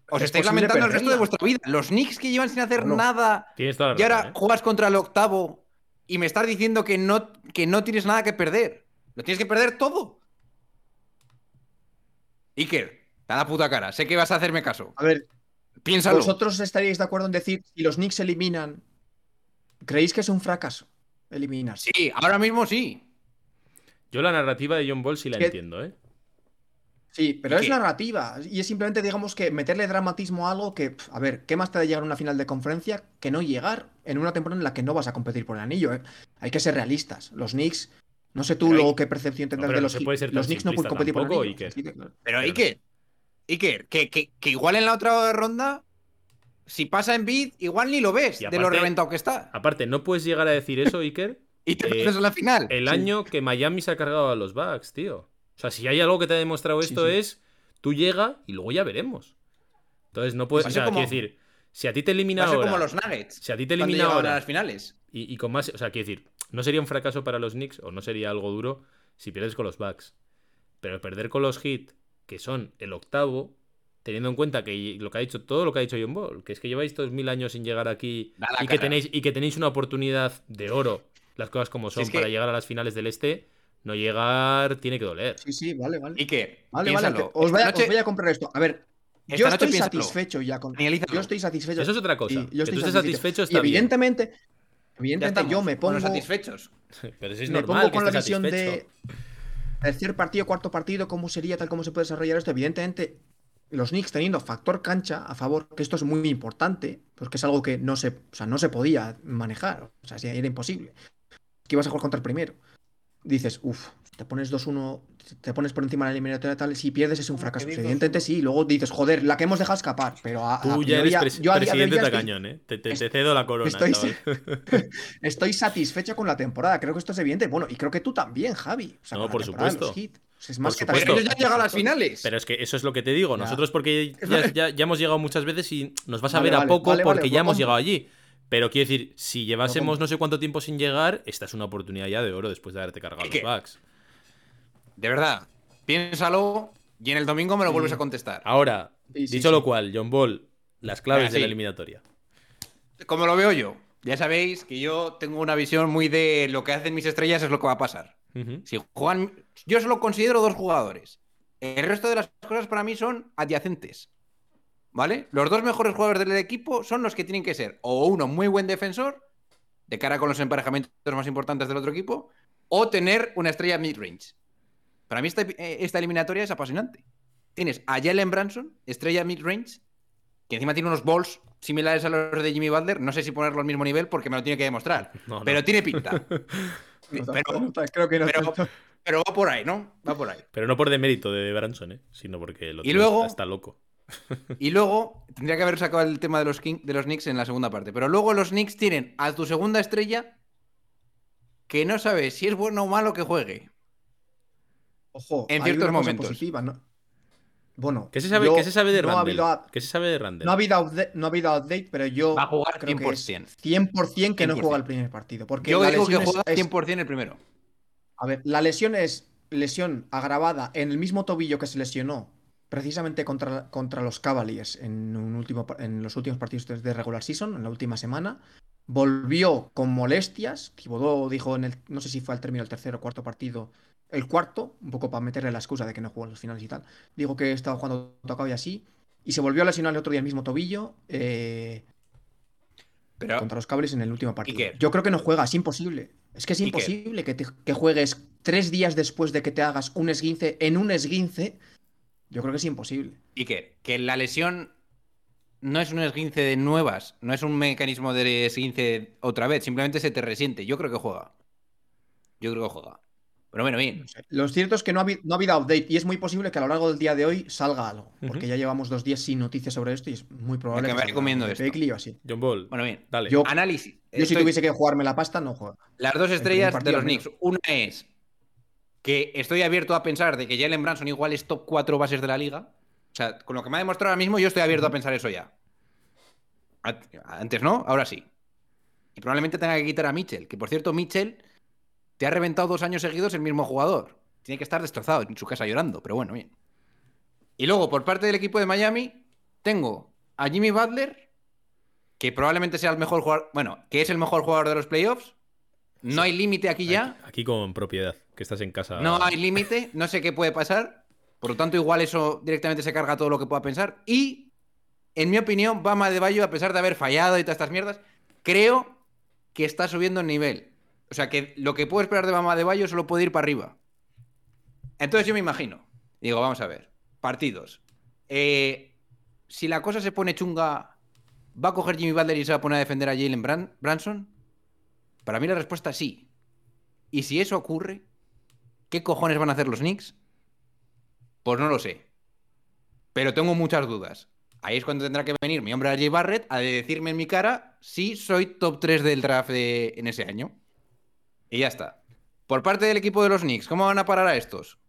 Os Es estáis lamentando el resto de vuestra vida. Los Knicks que llevan sin hacer nada Tienes toda la y ahora razón, ¿eh? juegas contra el octavo y me estás diciendo que no, que no tienes nada que perder. Lo tienes que perder todo. Iker, da la puta cara. Sé que vas a hacerme caso. A ver, Piénsalo. ¿vosotros estaríais de acuerdo en decir si los Knicks eliminan? ¿Creéis que es un fracaso eliminarse? Sí, ahora mismo sí. Yo la narrativa de John Ball sí la Que- entiendo, ¿eh? Sí, pero ¿Y es qué? narrativa. Y es simplemente, digamos, que meterle dramatismo a algo que, a ver, ¿qué más te da llegar a una final de conferencia que no llegar en una temporada en la que no vas a competir por el anillo? eh? Hay que ser realistas. Los Knicks, no sé tú Pero hay- luego qué percepción tendrás de no los se Heat. puede ser tan Los Knicks no pueden competir por el anillo. Iker. Pero Pero- Iker, Iker, que, que, que igual en la otra ronda, si pasa en bid, igual ni lo ves de lo reventado que está. Aparte, no puedes llegar a decir eso, Iker, Y te eh, metes en la final. el Sí. año que Miami se ha cargado a los Bucks, tío. O sea, si hay algo que te ha demostrado Sí, esto sí. es, tú llega y luego ya veremos. Entonces no puedes, a o sea, como- quiero decir, si a ti te elimina a ahora, como los Nuggets. si a ti te elimina ahora a las finales. y, y con más, o sea, quiero decir, no sería un fracaso para los Knicks o no sería algo duro si pierdes con los Bucks. Pero perder con los Heat, que son el octavo, teniendo en cuenta que lo que ha dicho todo lo que ha dicho John Ball, que es que lleváis todos mil años sin llegar aquí y que cara. tenéis y que tenéis una oportunidad de oro, las cosas como son es que- para llegar a las finales del este, no llegar tiene que doler. Sí, sí, vale, vale. Iker, Vale, vale, piénsalo. que os, voy a, Esta noche- os voy a comprar esto. A ver, esta yo estoy piénsalo. satisfecho ya con. Analízalo. Yo estoy satisfecho. Eso es otra cosa. y yo Que estoy tú estés satisfecho Y está bien. evidentemente, evidentemente yo me pongo. Bueno, satisfechos. [laughs] Pero si es me normal pongo que con la visión satisfecho. de tercer partido, cuarto partido, cómo sería, tal cómo se puede desarrollar esto. Evidentemente, los Knicks teniendo factor cancha a favor, que esto es muy importante, porque es algo que no se, o sea, no se podía manejar, o sea, era imposible. Que ibas a jugar contra el primero. Dices, uff, te pones 2-1, te pones por encima de la eliminatoria tal, si pierdes es un fracaso. Evidentemente sí, luego dices, joder, la que hemos dejado escapar, pero a, a Tú ya priori eres yo a presidente tacañón, ¿eh? Te, te- te cedo la corona, estoy-. [laughs] Estoy satisfecho con la temporada, creo que esto es evidente. Bueno, y creo que tú también, Javi. O sea, No, por supuesto. O sea, es más Por que. Pero ellos ya han llegado a las finales. Pero es que eso es lo que te digo. Nosotros porque ya, ya- ya hemos llegado muchas veces y nos vas a Vale, ver a vale, poco vale, porque ya hemos compro. llegado allí. Pero quiero decir, si llevásemos no sé cuánto tiempo sin llegar, esta es una oportunidad ya de oro después de haberte cargado ¿Y los backs. De verdad, piénsalo y en el domingo me lo vuelves a contestar. Ahora, Sí, sí, dicho sí. lo cual, John Ball, las claves de la eliminatoria. Como lo veo yo. Ya sabéis que yo tengo una visión muy de lo que hacen mis estrellas es lo que va a pasar. Si juegan. Yo solo considero dos jugadores. El resto de las cosas para mí son adyacentes. ¿Vale? Los dos mejores jugadores del equipo son los que tienen que ser o uno muy buen defensor, de cara con los emparejamientos más importantes del otro equipo, o tener una estrella mid-range. Para mí esta, eh, esta eliminatoria es apasionante. Tienes a Jalen Branson, estrella mid-range, que encima tiene unos balls similares a los de Jimmy Butler. No sé si ponerlo al mismo nivel porque me lo tiene que demostrar. [laughs] No, no. Pero tiene pinta. [laughs] Pero- no tanto, creo que no pero- tanto. Pero va por ahí, ¿no? Va por ahí. Pero no por demérito de Branson, ¿eh? sino porque otro Y luego- está loco. [laughs] Y luego tendría que haber sacado el tema de los, King- de los Knicks en la segunda parte. Pero luego los Knicks tienen a tu segunda estrella que no sabes si es bueno o malo que juegue. Ojo, En hay ciertos cosa momentos. positiva, ¿no? Bueno, ¿Qué se sabe, qué se sabe de no ha Randall? habido up- ¿Qué se sabe de Randall? No ha habido update, no ha habido update, pero yo Va a jugar creo que es 100%. 100% que no 100%. juega el primer partido. Porque Yo la digo que juega es- 100% el primero. A ver, la lesión es lesión agravada en el mismo tobillo que se lesionó precisamente contra, contra los Cavaliers en, un último, en los últimos partidos de- regular season, en la última semana. Volvió con molestias. Thibodeau dijo en el, no sé si fue al término del tercer o cuarto partido, el cuarto, un poco para meterle la excusa de que no jugó en los finales y tal. Dijo que estaba jugando tocado y así. Y se volvió a lesionar el otro día el mismo tobillo. eh, Pero contra los Cavaliers en el último partido. Yo creo que no juega, es imposible. Es que es imposible que, te- que juegues tres días después de que te hagas un esguince en un esguince. Yo creo que es imposible. Iker, que la lesión no es un esguince de nuevas, no es un mecanismo de esguince otra vez, simplemente se te resiente. Yo creo que juega. Yo creo que juega. Pero bueno, bien. Lo cierto es que no ha, habido, no ha habido update y es muy posible que a lo largo del día de hoy salga algo. Porque ya llevamos dos días sin noticias sobre esto y es muy probable que recomiendo algo de esto. Bakley o así. John Ball, Bueno, bien. dale. Yo- Análisis. Yo si tuviese que jugarme la pasta, no juego. Las dos estrellas de los. Knicks. Una es que estoy abierto a pensar de que Jalen Branson igual es top 4 bases de la liga. O sea, con lo que me ha demostrado ahora mismo, yo estoy abierto a pensar eso ya. Antes no, ahora sí. Y probablemente tenga que quitar a Mitchell. Que por cierto, Mitchell te ha reventado dos años seguidos el mismo jugador. Tiene que estar destrozado en su casa llorando, pero bueno, bien. Y luego, por parte del equipo de Miami, tengo a Jimmy Butler, que probablemente sea el mejor jugador. Bueno, que es el mejor jugador de los playoffs. No hay límite aquí ya. Aquí, aquí con propiedad, que estás en casa. No hay límite, no sé qué puede pasar. Por lo tanto, igual eso directamente se carga todo lo que pueda pensar. Y, en mi opinión, Bama de Bayo, a pesar de haber fallado y todas estas mierdas, creo que está subiendo el nivel. O sea, que lo que puedo esperar de Bama de Bayo solo puede ir para arriba. Entonces yo me imagino. Digo, vamos a ver. Partidos. Eh, si la cosa se pone chunga, ¿va a coger Jimmy Butler y se va a poner a defender a Jalen Bran- Branson? Para mí la respuesta es sí. Y si eso ocurre, ¿qué cojones van a hacer los Knicks? Pues no lo sé. Pero tengo muchas dudas. Ahí es cuando tendrá que venir mi hombre Jay Barrett a decirme en mi cara si soy top 3 del draft en ese año. Y ya está. Por parte del equipo de los Knicks, ¿cómo van a parar a estos?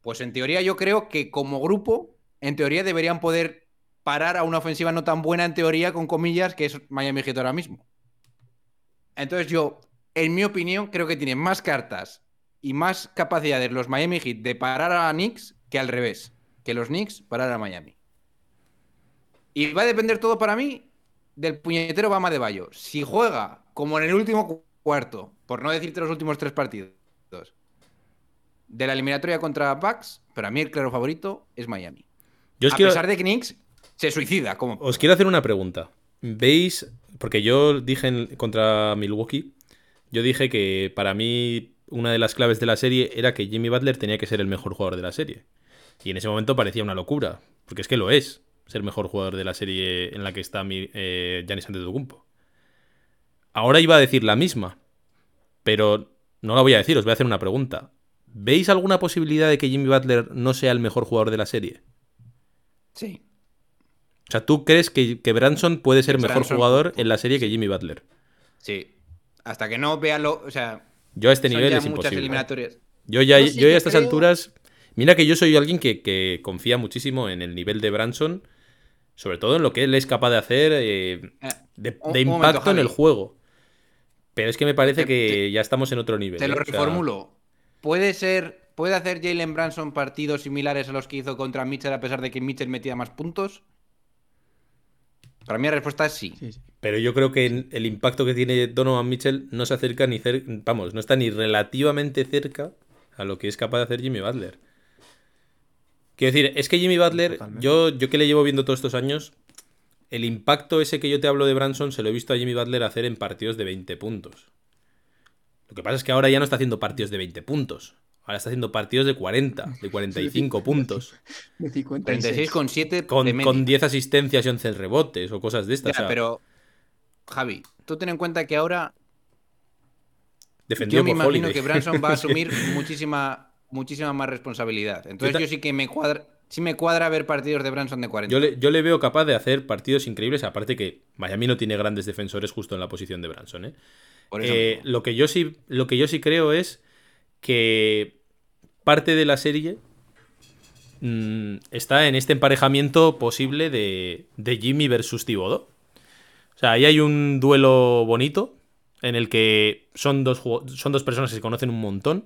Pues en teoría yo creo que como grupo, en teoría deberían poder parar a una ofensiva no tan buena en teoría, con comillas, que es Miami Heat ahora mismo. Entonces yo, en mi opinión, creo que tienen más cartas y más capacidades los Miami Heat de parar a Knicks que al revés, que los Knicks parar a Miami. Y va a depender todo para mí del puñetero Bama de Bayo. Si juega como en el último cu- cuarto, por no decirte los últimos tres partidos, de la eliminatoria contra Bucks, para mí el claro favorito es Miami. Yo a quiero- pesar de que Knicks se suicida. Como... Os quiero hacer una pregunta. ¿Veis? Porque yo dije contra Milwaukee, yo dije que para mí una de las claves de la serie era que Jimmy Butler tenía que ser el mejor jugador de la serie. Y en ese momento parecía una locura, porque es que lo es, ser mejor jugador de la serie en la que está mi, eh, Giannis Antetokounmpo. Ahora iba a decir la misma, pero no la voy a decir, os voy a hacer una pregunta. ¿Veis alguna posibilidad de que Jimmy Butler no sea el mejor jugador de la serie? Sí. O sea, ¿tú crees que, que Branson puede ser mejor Branson- jugador en la serie que Jimmy Butler? Sí. Hasta que no vea lo. O sea, Yo a este nivel ya es imposible. eliminatorias. Yo ya, Yo sí yo ya a estas creo- alturas. Mira que yo soy alguien que, que confía muchísimo en el nivel de Branson, sobre todo en lo que él es capaz de hacer eh, Eh, de, un- de un impacto momento, en el juego. Pero es que me parece Te- que ya estamos en otro nivel. Te lo ¿eh? O sea, reformulo. ¿Puede ser. ¿Puede hacer Jalen Branson partidos similares a los que hizo contra Mitchell a pesar de que Mitchell metía más puntos? Para mí la respuesta es sí. Sí, sí. Pero yo creo que el impacto que tiene Donovan Mitchell no se acerca ni cerca. Vamos, no está ni relativamente cerca a lo que es capaz de hacer Jimmy Butler. Quiero decir, es que Jimmy Butler, Totalmente. yo, yo que le llevo viendo todos estos años, el impacto ese que yo te hablo de Branson se lo he visto a Jimmy Butler hacer en partidos de 20 puntos. Lo que pasa es que ahora ya no está haciendo partidos de 20 puntos. Ahora está haciendo partidos de 40, [laughs] de 45 puntos. [laughs] De 56. 36 con 7 Con, con 10 asistencias y 11 rebotes o cosas de estas. Ya, o sea, pero. Javi, tú ten en cuenta que ahora. defendido Yo me por imagino Holiday. que Branson va a [laughs] asumir muchísima, muchísima más responsabilidad. Entonces ta- yo sí que me cuadra. Sí me cuadra ver partidos de Branson de 40. Yo le, yo le veo capaz de hacer partidos increíbles, aparte que Miami no tiene grandes defensores justo en la posición de Branson. ¿eh? Por eso Eh, lo, que yo sí, lo que yo sí creo es que parte de la serie mm, está en este emparejamiento posible de, de Jimmy versus Thibodeau. O sea, ahí hay un duelo bonito en el que son dos, son dos personas que se conocen un montón.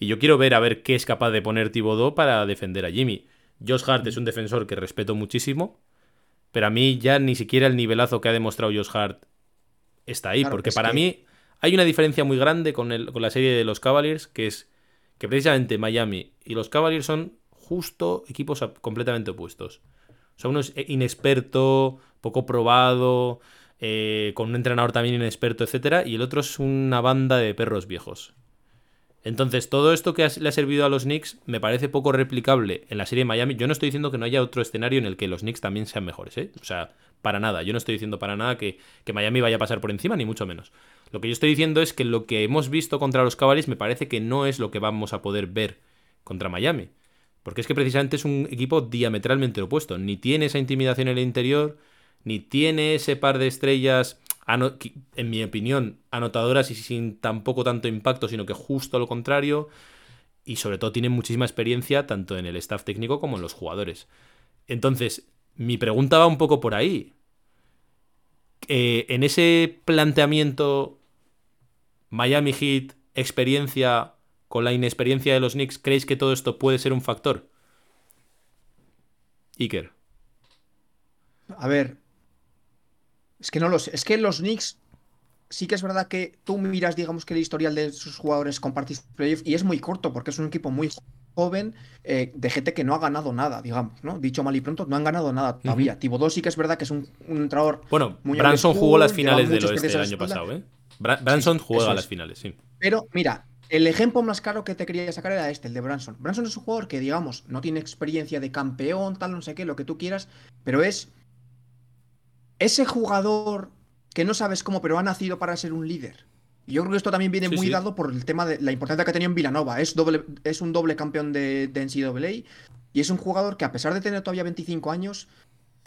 Y yo quiero ver a ver qué es capaz de poner Thibodeau para defender a Jimmy. Josh Hart es un defensor que respeto muchísimo. Pero a mí ya ni siquiera el nivelazo que ha demostrado Josh Hart está ahí. Claro, porque para que- mí hay una diferencia muy grande con, el- con la serie de los Cavaliers, que es que precisamente Miami y los Cavaliers son justo equipos completamente opuestos. O sea, uno es inexperto, poco probado, eh, con un entrenador también inexperto, etcétera, y el otro es una banda de perros viejos. Entonces, todo esto que le ha servido a los Knicks me parece poco replicable en la serie de Miami. Yo no estoy diciendo que no haya otro escenario en el que los Knicks también sean mejores, ¿eh? O sea, para nada. Yo no estoy diciendo para nada que, que Miami vaya a pasar por encima, ni mucho menos. Lo que yo estoy diciendo es que lo que hemos visto contra los Cavaliers me parece que no es lo que vamos a poder ver contra Miami. Porque es que precisamente es un equipo diametralmente opuesto. Ni tiene esa intimidación en el interior, ni tiene ese par de estrellas, en mi opinión, anotadoras y sin tampoco tanto impacto, sino que justo lo contrario. Y sobre todo tiene muchísima experiencia tanto en el staff técnico como en los jugadores. Entonces, mi pregunta va un poco por ahí. Eh, en ese planteamiento Miami Heat, experiencia con la inexperiencia de los Knicks, ¿creéis que todo esto puede ser un factor? Iker. A ver. Es que no lo sé. Es que los Knicks. Sí que es verdad que tú miras, digamos, que el historial de sus jugadores compartís playoff y es muy corto porque es un equipo muy joven eh, de gente que no ha ganado nada, digamos, ¿no? Dicho mal y pronto, no han ganado nada todavía. Thibodeau sí que es verdad que es un, un entrenador Bueno, Muy Branson jugó las finales del oeste el año pasado, ¿eh? Bra- Branson sí, juega eso a las es. finales, sí. Pero mira, el ejemplo más claro que te quería sacar era este, el de Branson. Branson es un jugador que, digamos, no tiene experiencia de campeón, tal, no sé qué, lo que tú quieras, pero es ese jugador que no sabes cómo, pero ha nacido para ser un líder. Y yo creo que esto también viene Sí, muy sí. dado por el tema de la importancia que ha tenido en Villanova. Es, doble, es un doble campeón de, de NCAA y es un jugador que, a pesar de tener todavía 25 años,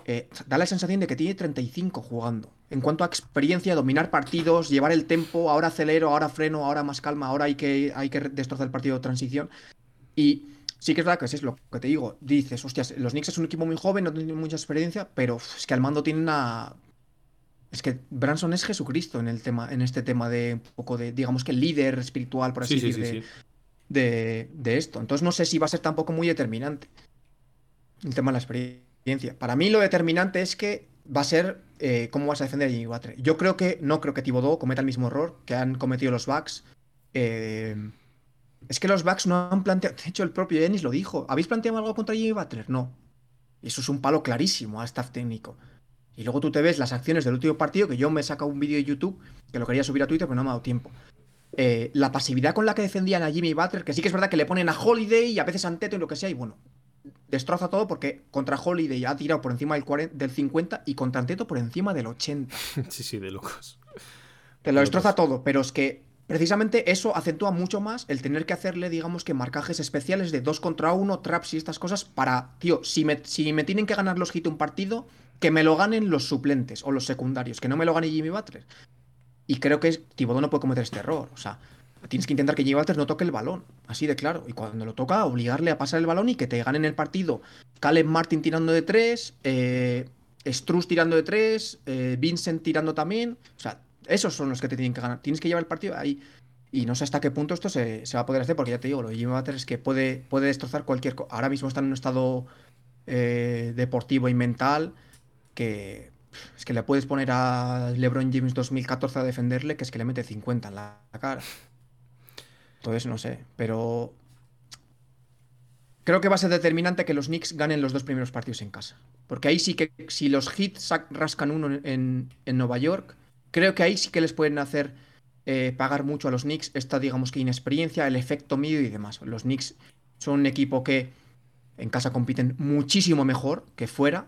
eh, da la sensación de que tiene 35 jugando. En cuanto a experiencia, dominar partidos, llevar el tempo, ahora acelero, ahora freno, ahora más calma, ahora hay que, hay que destrozar el partido de transición. Y sí que es verdad que es lo que te digo. Dices, hostias, los Knicks es un equipo muy joven, no tienen mucha experiencia, pero es que al mando tiene una. Es que Branson es Jesucristo en el tema, en este tema de un poco de, digamos que líder espiritual, por así Sí, decir, sí, de, sí. de, de esto. Entonces no sé si va a ser tampoco muy determinante el tema de la experiencia. Para mí lo determinante es que va a ser eh, cómo vas a defender a Jimmy Butler. Yo creo que no creo que Thibodeau cometa el mismo error que han cometido los Bucks. Eh, es que los Bucks no han planteado, de hecho el propio Dennis lo dijo. ¿Habéis planteado algo contra Jimmy Butler? No. Eso es un palo clarísimo a staff técnico. Y luego tú te ves las acciones del último partido, que yo me he sacado un vídeo de YouTube, que lo quería subir a Twitter, pero no me ha dado tiempo. Eh, la pasividad con la que defendían a Jimmy Butler, que sí que es verdad que le ponen a Holiday y a veces a Anteto y lo que sea, y bueno, destroza todo porque contra Holiday ha tirado por encima del, 40 del 50 y contra Anteto por encima del 80. [laughs] Sí, sí, de locos. Te lo destroza todo, pero es que precisamente eso acentúa mucho más el tener que hacerle, digamos que marcajes especiales de 2 contra 1, traps y estas cosas para, tío, si me, si me tienen que ganar los hit un partido, que me lo ganen los suplentes o los secundarios, que no me lo gane Jimmy Butler. Y creo que Thibodeau no puede cometer este error. O sea, tienes que intentar que Jimmy Butler no toque el balón. Así de claro. Y cuando lo toca, obligarle a pasar el balón y que te ganen el partido. Caleb Martin tirando de tres, eh, Struz tirando de tres, eh, Vincent tirando también. O sea, esos son los que te tienen que ganar. Tienes que llevar el partido ahí. Y no sé hasta qué punto esto se, se va a poder hacer, porque ya te digo, lo Jimmy Butler es que puede, puede destrozar cualquier cosa. Ahora mismo está en un estado eh, deportivo y mental que es que le puedes poner a LeBron James 2014 a defenderle, que es que le mete 50 en la cara. Entonces, no sé, pero creo que va a ser determinante que los Knicks ganen los dos primeros partidos en casa. Porque ahí sí que, si los Hits rascan uno en, en Nueva York, creo que ahí sí que les pueden hacer eh, pagar mucho a los Knicks esta, digamos que inexperiencia, el efecto medio y demás. Los Knicks son un equipo que en casa compiten muchísimo mejor que fuera.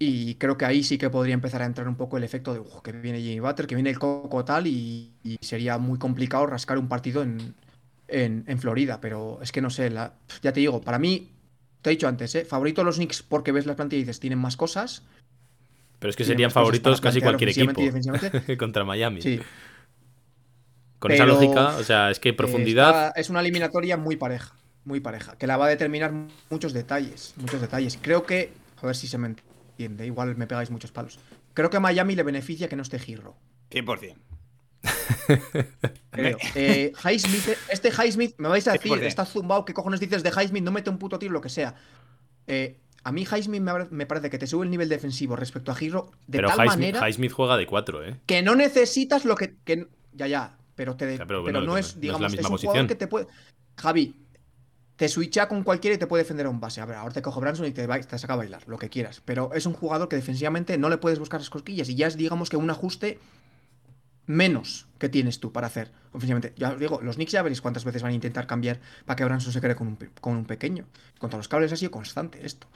Y creo que ahí sí que podría empezar a entrar un poco el efecto de "Uf, que viene Jimmy Butler, que viene el Coco tal, y, y sería muy complicado rascar un partido en, en, en Florida. Pero es que no sé, la- ya te digo, para mí, te he dicho antes, ¿eh? favorito a los Knicks porque ves las plantillas y dices, tienen más cosas. Pero es que serían favoritos casi cualquier equipo [laughs] contra Miami. Sí. Con esa lógica, o sea, es que profundidad. es una eliminatoria muy pareja, muy pareja, que la va a determinar muchos detalles, muchos detalles. Creo que, a ver si se me entiende, igual me pegáis muchos palos. Creo que a Miami le beneficia que no esté Giro. 100%. Creo. [laughs] Eh, Highsmith, este Highsmith, me vais a decir, 100%. está zumbado, ¿qué cojones dices de Highsmith? No mete un puto tiro, lo que sea. Eh, a mí Highsmith me, me parece que te sube el nivel defensivo respecto a Giro de Pero tal Highsmith, manera Highsmith juega de 4, ¿eh? que no necesitas lo que. que- ya, ya. Pero, te, Ya, pero pero, bueno, no es, no- no es la digamos, es, misma un posición. jugador que te puede. Javi, te switcha con cualquiera y te puede defender a un base. A ver, ahora te cojo Branson y te, ba- te saca a bailar, lo que quieras. Pero es un jugador que defensivamente no le puedes buscar las cosquillas y ya es, digamos, que un ajuste menos que tienes tú para hacer ofensivamente. Ya os digo, los Knicks ya veréis cuántas veces van a intentar cambiar para que Branson se quede con un, con un pequeño. Contra los cables ha sido constante esto.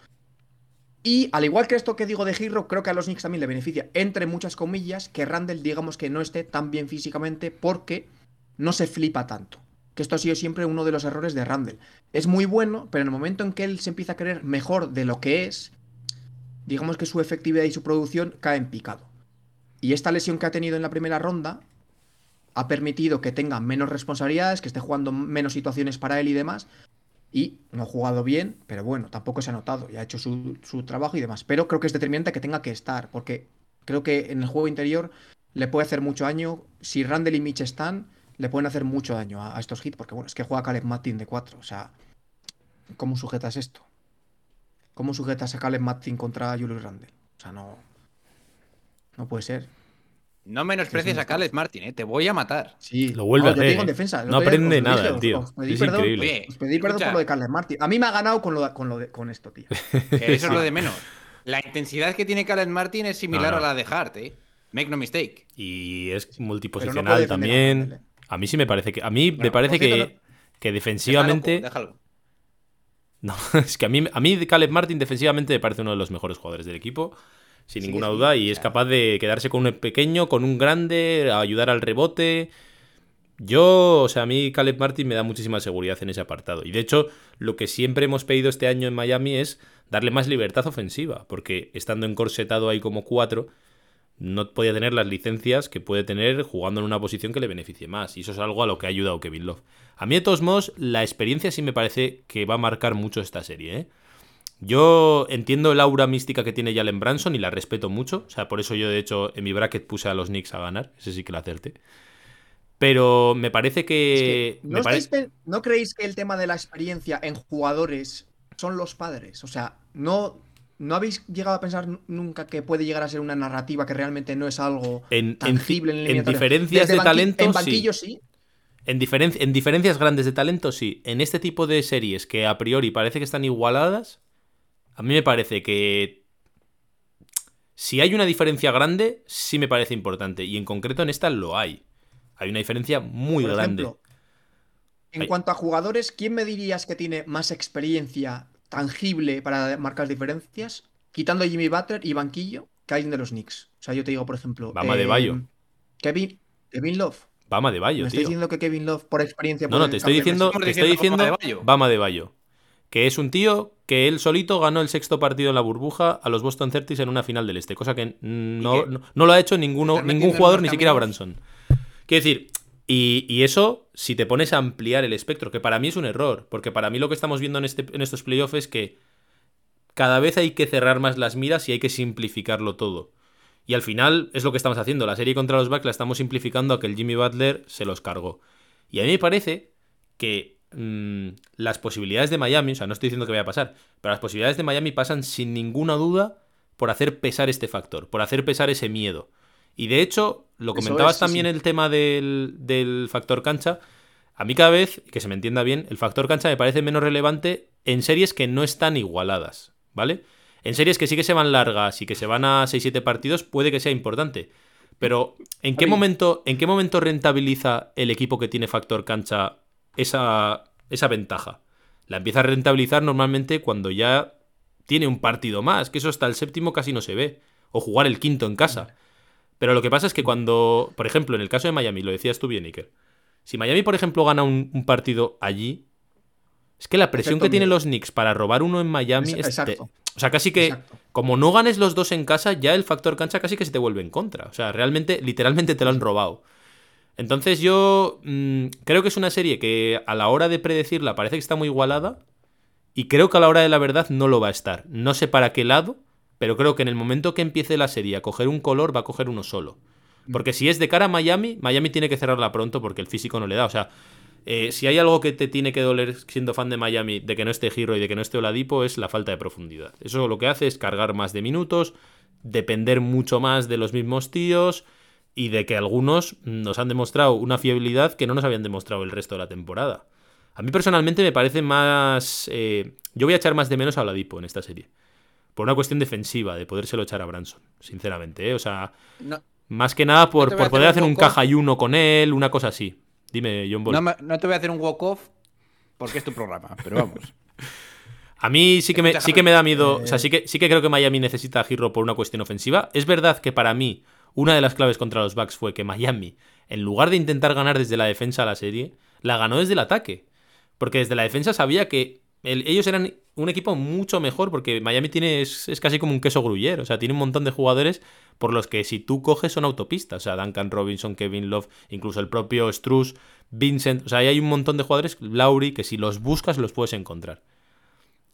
Y al igual que esto que digo de Hero, creo que a los Knicks también le beneficia, entre muchas comillas, que Randall digamos que no esté tan bien físicamente porque no se flipa tanto. Que esto ha sido siempre uno de los errores de Randall. Es muy bueno, pero en el momento en que él se empieza a creer mejor de lo que es, digamos que su efectividad y su producción cae en picado. Y esta lesión que ha tenido en la primera ronda ha permitido que tenga menos responsabilidades, que esté jugando menos situaciones para él y demás. Y no ha jugado bien, pero bueno, tampoco se ha notado y ha hecho su, su trabajo y demás. Pero creo que es determinante que tenga que estar, porque creo que en el juego interior le puede hacer mucho daño. Si Randall y Mitch están, le pueden hacer mucho daño a, a estos hits, porque bueno, es que juega Caleb Martin de 4. O sea, ¿cómo sujetas esto? ¿Cómo sujetas a Caleb Martin contra Julius Randle? O sea, no. No puede ser. No menosprecies a Caleb Martin, ¿eh? te voy a matar. Sí, Lo vuelve a yo te hacer, digo en ¿eh? defensa. No aprende os nada os- tío. os pedí Es perdón, increíble. Os pedí perdón escucha, por lo de Caleb Martin. A mí me ha ganado con, lo, con, lo de- con esto, tío. que [laughs] eso es lo de menos. La intensidad que tiene Caleb Martin es similar No, no. a la de Hart, ¿eh? Make no mistake. Y es no multiposicional a también. A mí sí me parece que. A mí me parece cierto, que, que Déjalo, defensivamente. déjalo. No, [laughs] es que a mí, a mí Caleb Martin defensivamente me parece uno de los mejores jugadores del equipo, sin Sí, ninguna sí, duda, y es capaz de quedarse con un pequeño, con un grande, ayudar al rebote. Yo, o sea, a mí Caleb Martin me da muchísima seguridad en ese apartado. Y de hecho, lo que siempre hemos pedido este año en Miami es darle más libertad ofensiva, porque estando encorsetado ahí como cuatro, no podía tener las licencias que puede tener jugando en una posición que le beneficie más. Y eso es algo a lo que ha ayudado Kevin Love. A mí, de todos modos, la experiencia sí me parece que va a marcar mucho esta serie. ¿eh? Yo entiendo el aura mística que tiene Jalen Branson y la respeto mucho. O sea, por eso yo, de hecho, en mi bracket puse a los Knicks a ganar. Ese sí que la acerté. Pero me parece que. Es que, ¿no, pare- pen- ¿no creéis que el tema de la experiencia en jugadores son los padres? O sea, no, no habéis llegado a pensar nunca que puede llegar a ser una narrativa que realmente no es algo En- tangible en, diferencias Desde de talento, En banquillo sí. En, diferen- en diferencias grandes de talento, sí. En este tipo de series que a priori parece que están igualadas, a mí me parece que si hay una diferencia grande, sí me parece importante. Y en concreto en esta lo hay. Hay una diferencia muy Por grande. ejemplo, en cuanto a jugadores, ¿quién me dirías que tiene más experiencia tangible para marcar diferencias? Quitando a Jimmy Butler y banquillo, que alguien de los Knicks. O sea, yo te digo, por ejemplo. Bama de Bayo. Kevin, Kevin Love. Bama de Bayo, ¿Me tío. diciendo que Kevin Love, por experiencia. No, no, te estoy diciendo, te estoy diciendo Bama de Bayo. Bama de Bayo. Que es un tío que él solito ganó el sexto partido en la burbuja a los Boston Celtics en una final del Este, cosa que no, no, no lo ha hecho ninguno, ¿Estás ningún jugador, ni siquiera? Branson. Quiero decir, y, eso, si te pones a ampliar el espectro, que para mí es un error, porque para mí lo que estamos viendo en, este, en estos playoffs es que cada vez hay que cerrar más las miras y hay que simplificarlo todo. Y al final es lo que estamos haciendo. La serie contra los Bucks la estamos simplificando a que el Jimmy Butler se los cargó. Y a mí me parece que mm, las posibilidades de Miami, o sea, no estoy diciendo que vaya a pasar, pero las posibilidades de Miami pasan sin ninguna duda por hacer pesar este factor, por hacer pesar ese miedo. Y de hecho, lo comentabas es, también sí. el tema del, del factor cancha. A mí cada vez, que se me entienda bien, el factor cancha me parece menos relevante en series que no están igualadas, ¿vale? En series que sí que se van largas y que se van a 6-7 partidos, puede que sea importante. Pero, ¿en qué, momento, ¿en qué momento rentabiliza el equipo que tiene factor cancha esa, esa ventaja? La empieza a rentabilizar normalmente cuando ya tiene un partido más, que eso hasta el séptimo casi no se ve. O jugar el quinto en casa. Pero lo que pasa es que cuando, por ejemplo, en el caso de Miami, lo decías tú bien, Iker. Si Miami, por ejemplo, gana un, un partido allí, es que la presión que tienen los Knicks para robar uno en Miami es... o sea, casi que Exacto. como no ganes los dos en casa, ya el factor cancha casi que se te vuelve en contra. O sea, realmente, literalmente te lo han robado. Entonces yo mm, creo que es una serie que a la hora de predecirla parece que está muy igualada y creo que a la hora de la verdad no lo va a estar. No sé para qué lado, pero creo que en el momento que empiece la serie a coger un color va a coger uno solo. Porque si es de cara a Miami, Miami tiene que cerrarla pronto porque el físico no le da. O sea, eh, si hay algo que te tiene que doler siendo fan de Miami de que no esté Giro y de que no esté Oladipo es la falta de profundidad. Eso lo que hace es cargar más de minutos, depender mucho más de los mismos tíos y de que algunos nos han demostrado una fiabilidad que no nos habían demostrado el resto de la temporada. A mí personalmente me parece más... eh, yo voy a echar más de menos a Oladipo en esta serie. Por una cuestión defensiva, de podérselo echar a Branson, sinceramente. ¿eh? O sea, No, más que nada por, a por poder hacer un caja y uno con él, una cosa así. Dime, John Ball. no te voy a hacer un walk-off porque es tu programa, pero vamos. [laughs] A mí sí que me, sí que me da miedo. eh, O sea, sí que, sí que creo que Miami necesita a Giro por una cuestión ofensiva. Es verdad que para mí, una de las claves contra los Bucks fue que Miami, en lugar de intentar ganar desde la defensa la serie, la ganó desde el ataque. Porque desde la defensa sabía que el- ellos eran un equipo mucho mejor, porque Miami tiene, es, es casi como un queso gruyere. O sea, tiene un montón de jugadores por los que si tú coges son autopistas. O sea, Duncan Robinson, Kevin Love, incluso el propio Struz, Vincent. O sea, hay un montón de jugadores, Lauri, que si los buscas los puedes encontrar.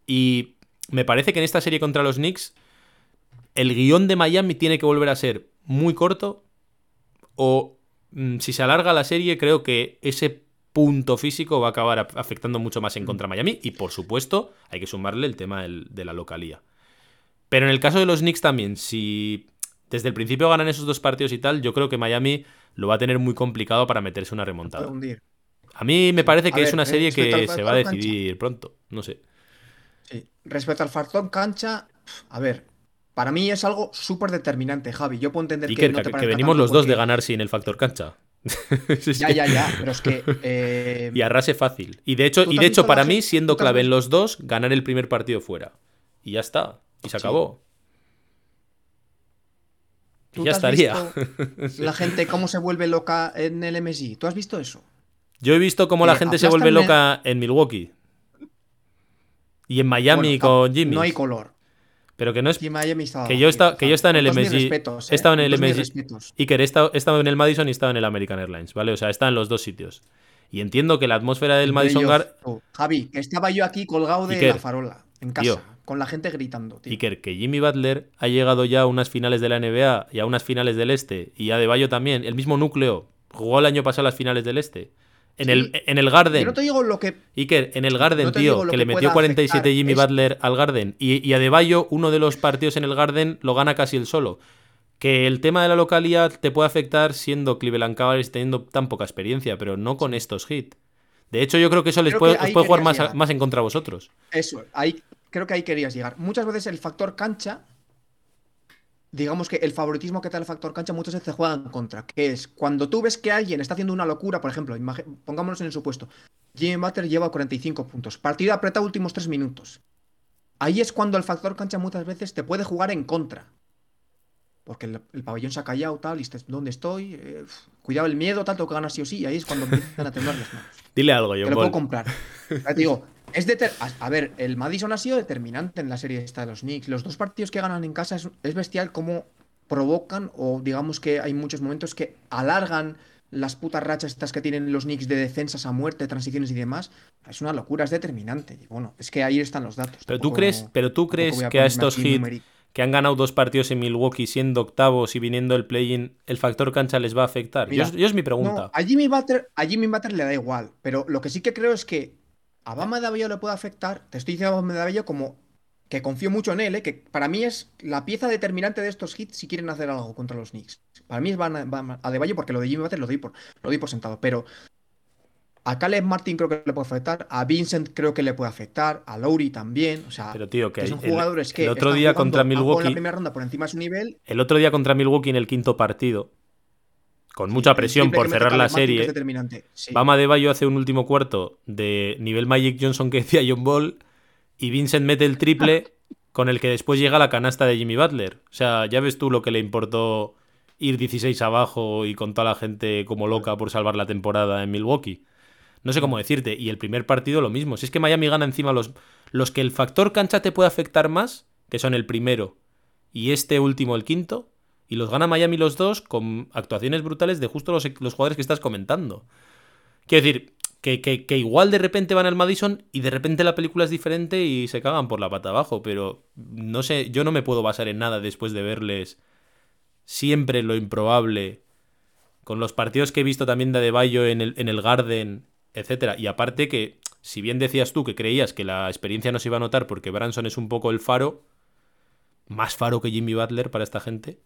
Y me parece que en esta serie contra los Knicks, el guion de Miami tiene que volver a ser muy corto. O mm, si se alarga la serie, creo que ese punto físico va a acabar af- afectando mucho más en contra de Miami. Y por supuesto, hay que sumarle el tema del- de la localía. Pero en el caso de los Knicks también, si desde el principio ganan esos dos partidos y tal, yo creo que Miami lo va a tener muy complicado para meterse una remontada. A mí me parece A que es ver, una eh, serie que se va a cancha. decidir pronto. No sé. Sí. Respecto al factor cancha, a ver, para mí es algo súper determinante, Javi. Yo puedo entender Iker, que no que, te que parezca venimos los dos de ganar sin el factor cancha. [laughs] Ya, ya, ya, pero es que... [laughs] eh, Y arrase fácil. Y de hecho, ¿Tú y de hecho para mí, siendo clave en los dos, ganar el primer partido fuera. Y ya está. Y se Sí. acabó. Y ¿tú ya estaría. [laughs] La gente cómo se vuelve loca en el MSI. ¿Tú has visto eso? Yo he visto cómo la Eh, gente se vuelve loca en Milwaukee. Y en Miami Bueno, con Jimmy. No hay color. Pero que no es. Miami estaba Que yo, está, que yo estaba en el MSG. respetos, He estado en ¿eh? el MSG. respetos. Y que he estado, he estado en el Madison y he estado en el American Airlines, ¿vale? O sea, estado en los dos sitios. Y entiendo que la atmósfera del Madison Playoff, Gar. tú. Javi, que estaba yo aquí colgado de Iker. la farola, en casa, Tío. con la gente gritando, tío. Iker, que Jimmy Butler ha llegado ya a unas finales de la NBA y a unas finales del Este, y a De Bayo también, el mismo núcleo, jugó el año pasado las finales del Este. En, Sí. el, en el Garden. Yo no te digo lo que. Iker, en el Garden, No tío, que que le metió pueda 47 afectar, Jimmy es- Butler al Garden. Y, y a De Bayo, uno de los partidos en el Garden, lo gana casi el solo. Que el tema de la localidad te puede afectar siendo Cleveland Cavaliers teniendo tan poca experiencia, pero no con estos hits. De hecho, yo creo que eso les puede, os jugar más, a- más en contra a vosotros. Eso, ahí, creo que ahí querías llegar. Muchas veces el factor cancha, digamos que el favoritismo que te da el factor cancha muchas veces juega en contra, que es cuando tú ves que alguien está haciendo una locura, por ejemplo, pongámonos en el supuesto, Jimmy Butler lleva 45 puntos, partido apretado últimos 3 minutos. Ahí es cuando el factor cancha muchas veces te puede jugar en contra. Porque el, el pabellón se ha callado, tal, y este- ¿dónde estoy? Eh, cuidado el miedo, tal, tengo que ganar sí o sí, y ahí es cuando empiezan a temblar las manos. [laughs] Dile algo, Te John lo puedo comprar. Te digo, es a, ver, el Madison ha sido determinante en la serie esta de los Knicks. Los dos partidos que ganan en casa es, es bestial cómo provocan, o digamos que hay muchos momentos que alargan las putas rachas estas que tienen los Knicks de defensas a muerte, transiciones y demás. Es una locura, es determinante. Y bueno, es que ahí están los datos. Pero tú crees, pero tú crees a que a estos hits que han ganado dos partidos en Milwaukee siendo octavos y viniendo el play-in, el factor cancha les va a afectar. Mira, yo, yo es mi No, pregunta. a Jimmy Butler, a Jimmy Butler le da igual, pero lo que sí que creo es que a Bama de Avello le puede afectar. Te estoy diciendo a Bama de como que confío mucho en él, ¿eh? que para mí es la pieza determinante de estos hits si quieren hacer algo contra los Knicks. Para mí es Bam Bam Adebayo porque lo de Jimmy Butler lo doy por, lo doy por sentado, pero a Caleb Martin creo que le puede afectar, a Vincent creo que le puede afectar, a Lowry también, o sea, Pero tío, que que son el- jugadores que el otro están día contra algo en Milwaukee- la primera ronda por encima de su nivel El otro día contra Milwaukee en el quinto partido, con mucha presión por cerrar la serie. Sí. Bama de Bayo hace un último cuarto de nivel Magic Johnson que decía John Ball y Vincent mete el triple [laughs] con el que después llega la canasta de Jimmy Butler. O sea, ya ves tú lo que le importó ir 16 abajo y con toda la gente como loca por salvar la temporada en Milwaukee. No sé cómo decirte. Y el primer partido lo mismo. Si es que Miami gana encima los, los que el factor cancha te puede afectar más, que son el primero y este último, el quinto, y los gana Miami los dos con actuaciones brutales de justo los, jugadores que estás comentando. Quiero decir, que igual de repente van al Madison y de repente la película es diferente y se cagan por la pata abajo, pero no sé, yo no me puedo basar en nada después de verles siempre lo improbable, con los partidos que he visto también de Adebayo en el, en el Garden, etcétera. Y aparte que, si bien decías tú que creías que la experiencia no se iba a notar porque Branson es un poco el faro, más faro que Jimmy Butler para esta gente.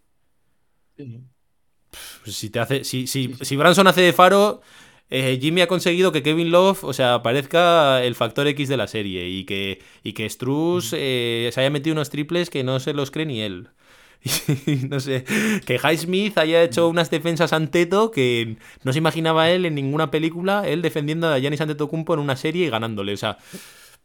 Pues si te hace. Si, si, si Branson hace de faro. eh, Jimmy ha conseguido que Kevin Love, o sea, parezca el factor X de la serie y que, y que Struz eh, se haya metido unos triples que no se los cree ni él. [laughs] Y no sé, que Highsmith haya hecho unas defensas Anteto que no se imaginaba él en ninguna película, él defendiendo a Giannis Antetokounmpo en una serie y ganándole. O sea,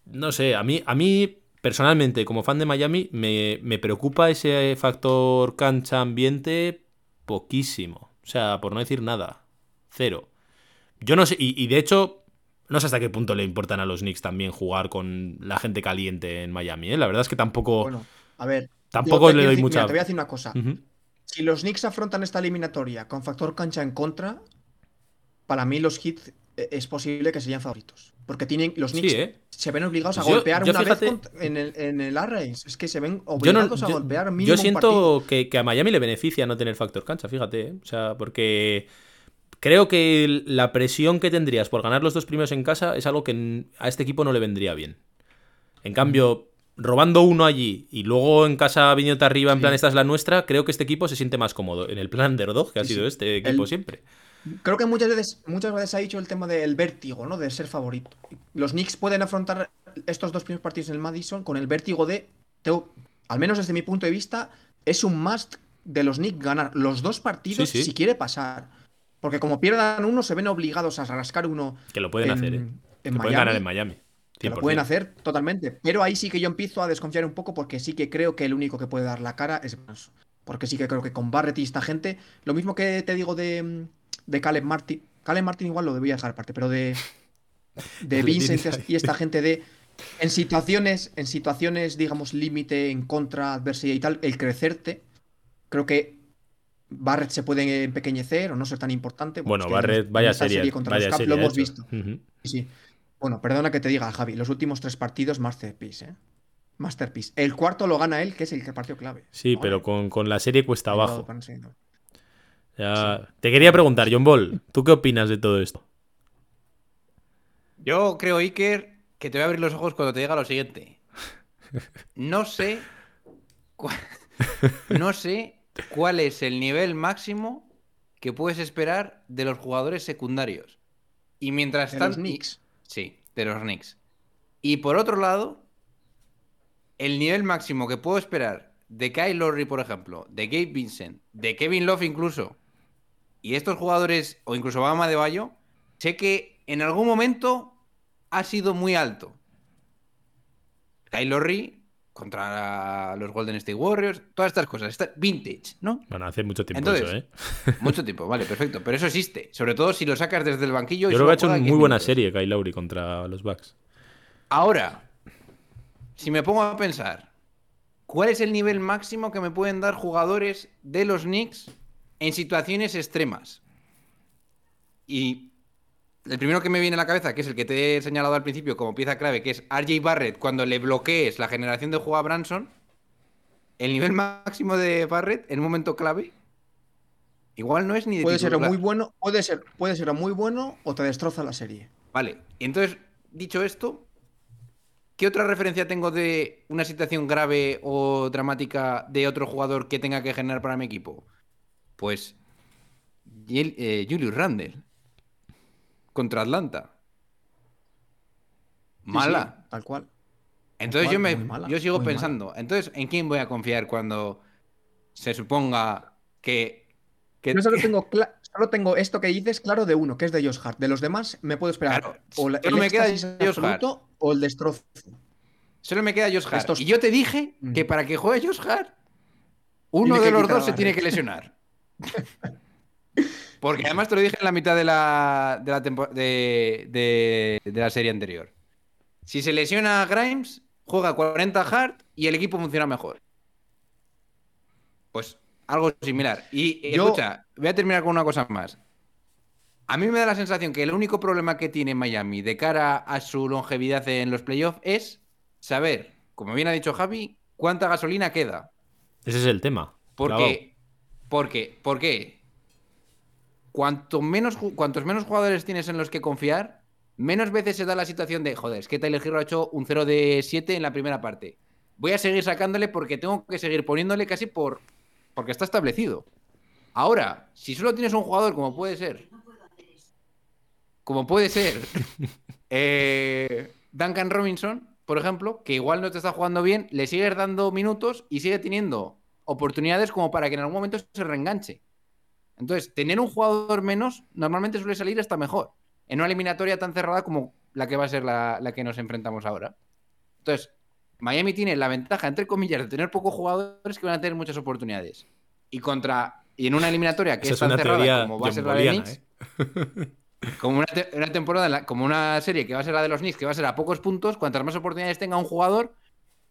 no sé, a mí, a mí personalmente, como fan de Miami, me, me preocupa ese factor cancha-ambiente poquísimo. O sea, por no decir nada. Cero. Yo no sé, y, y de hecho, no sé hasta qué punto le importan a los Knicks también jugar con la gente caliente en Miami. ¿eh? La verdad es que tampoco, Bueno, a ver. tampoco le doy decir- mucha... mira, te voy a decir una cosa. Si los Knicks afrontan esta eliminatoria con factor cancha en contra, para mí los Hits es posible que sean favoritos. Porque tienen, los Sí, Knicks ¿eh? se ven obligados a Yo- golpear yo una fíjate- vez en el, en el Arrays. Es que se ven no- obligados a golpear mínimo yo un siento que, que a Miami le beneficia no tener factor cancha, fíjate. ¿eh? O sea, porque creo que la presión que tendrías por ganar los dos primeros en casa es algo que a este equipo no le vendría bien. En cambio, robando uno allí y luego en casa viniéndote arriba, en Sí. plan, esta es la nuestra, creo que este equipo se siente más cómodo. En el plan underdog que ha sido este equipo El- siempre. Creo que muchas veces, muchas veces ha dicho el tema del vértigo, ¿no? De ser favorito. Los Knicks pueden afrontar estos dos primeros partidos en el Madison con el vértigo de. tengo- al menos desde mi punto de vista, es un must de los Knicks ganar los dos partidos Sí, sí. si quiere pasar. Porque como pierdan uno, se ven obligados a rascar uno. Que lo pueden en- hacer, ¿eh? en Que pueden Miami, ganar en Miami. Que lo 100%. pueden hacer totalmente. Pero ahí sí que yo empiezo a desconfiar un poco porque sí que creo que el único que puede dar la cara es Branson. Porque sí que creo que con Barrett y esta gente, lo mismo que te digo de, de Caleb Martin. Caleb Martin igual lo debía dejar aparte, pero de, de [laughs] Vincent y esta gente de en situaciones, en situaciones, digamos, límite, en contra, adversidad y tal, el crecerte, creo que Barrett se puede empequeñecer o no ser tan importante. Bueno, es que en Barrett, vaya serie, contra vaya los Caps serie lo hemos hecho. visto. Sí. Bueno, perdona que te diga, Javi, los últimos tres partidos, Masterpiece, ¿eh? Masterpiece. El cuarto lo gana él, que es el que partido clave. Sí, pero con, con la serie cuesta abajo. no. Ya- Te quería preguntar, John Ball, ¿tú qué opinas de todo esto? Yo creo, Iker, que te voy a abrir los ojos cuando te diga lo siguiente. No sé. [laughs] No sé cuál es el nivel máximo que puedes esperar de los jugadores secundarios. Y mientras De tanto. los Knicks. Sí, de los Knicks. Y por otro lado, el nivel máximo que puedo esperar de Kyle Lowry, por ejemplo, de Gabe Vincent, de Kevin Love incluso, y estos jugadores, o incluso Bama de Bayo, sé que en algún momento ha sido muy alto. Kyle Lowry contra los Golden State Warriors, todas estas cosas, está vintage, ¿no? Bueno, hace mucho tiempo Entonces, eso, ¿eh? [laughs] Mucho tiempo, vale, perfecto. Pero eso existe. Sobre todo si lo sacas desde el banquillo. y Yo creo solo que ha hecho una 10 muy buena minutos. serie Kyle Lowry contra los Bucks. Ahora, si me pongo a pensar, ¿cuál es el nivel máximo que me pueden dar jugadores de los Knicks en situaciones extremas? Y el primero que me viene a la cabeza, que es el que te he señalado al principio como pieza clave, que es RJ Barrett, cuando le bloquees la generación de juego a Branson, el nivel [laughs] máximo de Barrett en un momento clave, igual no es ni de Puede ser muy bueno, puede ser, puede ser muy bueno o te destroza la serie. Vale, y entonces, dicho esto, ¿qué otra referencia tengo de una situación grave o dramática de otro jugador que tenga que generar para mi equipo? Pues eh, Julius Randle contra Atlanta. Mala. sí, tal cual. Entonces cual, yo, me, mala, yo sigo muy mala. pensando, entonces, ¿en quién voy a confiar cuando se suponga que... que- Yo solo tengo, solo tengo esto que dices claro de uno, que es de Josh Hart. De los demás me puedo esperar Claro, o la- solo el me queda Josh absoluto o el destrozo. Solo me queda Josh Hart. Estos- Y yo te dije que para que juegue Josh Hart, uno de los dos a se tiene que lesionar. [laughs] Porque además te lo dije en la mitad de la, de la, de, de- de la serie anterior. Si se lesiona Grimes, juega 40 Hart y el equipo funciona mejor. Pues algo similar. Y eh, Yo- escucha, voy a terminar con una cosa más. A mí me da la sensación que el único problema que tiene Miami de cara a su longevidad en los playoffs es saber, como bien ha dicho Javi, cuánta gasolina queda. Ese es el tema. Porque, porque, ¿por qué? Cuanto menos, cuantos menos jugadores tienes en los que confiar, menos veces se da la situación de, joder, es que Tyler Hero ha hecho un 0 de 7 en la primera parte. Voy a seguir sacándole porque tengo que seguir poniéndole casi por porque está establecido. Ahora, si solo tienes un jugador como puede ser, como puede ser [laughs] eh, Duncan Robinson, por ejemplo, que igual no te está jugando bien, le sigues dando minutos y sigue teniendo oportunidades como para que en algún momento se reenganche. Entonces, tener un jugador menos normalmente suele salir hasta mejor. En una eliminatoria tan cerrada como la que va a ser la, la que nos enfrentamos ahora. Entonces, Miami tiene la ventaja, entre comillas, de tener pocos jugadores que van a tener muchas oportunidades. Y contra y en una eliminatoria que Esa es tan cerrada como va a ser la de Knicks, ¿eh? [laughs] como una, te- una temporada, la- como una serie que va a ser la de los Knicks, que va a ser a pocos puntos, cuantas más oportunidades tenga un jugador,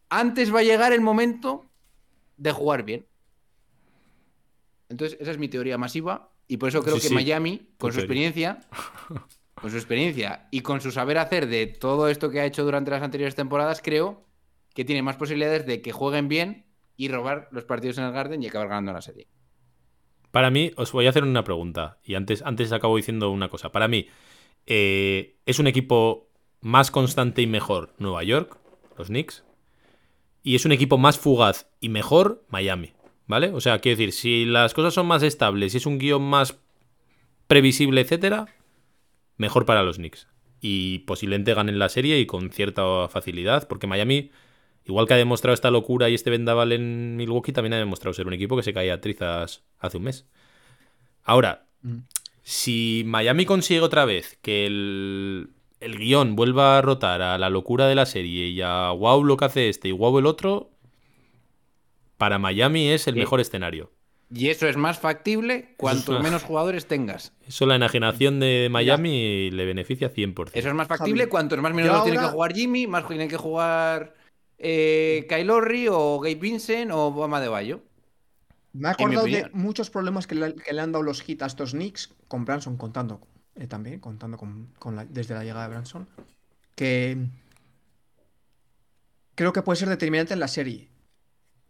antes va a llegar el momento de jugar bien. Entonces, esa es mi teoría masiva y por eso creo Sí, que sí, Miami, con su experiencia, con su experiencia y con su saber hacer de todo esto que ha hecho durante las anteriores temporadas, creo que tiene más posibilidades de que jueguen bien y robar los partidos en el Garden y acabar ganando la serie. Para mí, os voy a hacer una pregunta. Y antes, antes acabo diciendo una cosa. Para mí, eh, ¿es un equipo más constante y mejor Nueva York, los Knicks? Y es un equipo más fugaz y mejor Miami. ¿Vale? O sea, quiero decir, si las cosas son más estables, si es un guion más previsible, etcétera, mejor para los Knicks. Y posiblemente ganen la serie y con cierta facilidad, porque Miami, igual que ha demostrado esta locura y este vendaval en Milwaukee, también ha demostrado ser un equipo que se caía a trizas hace un mes. Ahora, Mm. si Miami consigue otra vez que el, el guion vuelva a rotar a la locura de la serie y a wow lo que hace este y wow el otro, para Miami es el Sí. mejor escenario. Y eso es más factible cuantos [laughs] una- menos jugadores tengas. Eso la enajenación de Miami le beneficia 100%. Eso es más factible Javi, cuantos más minutos yo tiene que ahora- jugar Jimmy, más tiene que jugar eh, Kyle Lowry o Gabe Vincent o Bama de Bayo. Me ha acordado de muchos problemas que le, que le han dado los hits a estos Knicks con Branson contando eh, también, contando con, con la- desde la llegada de Branson. Que creo que puede ser determinante en la serie.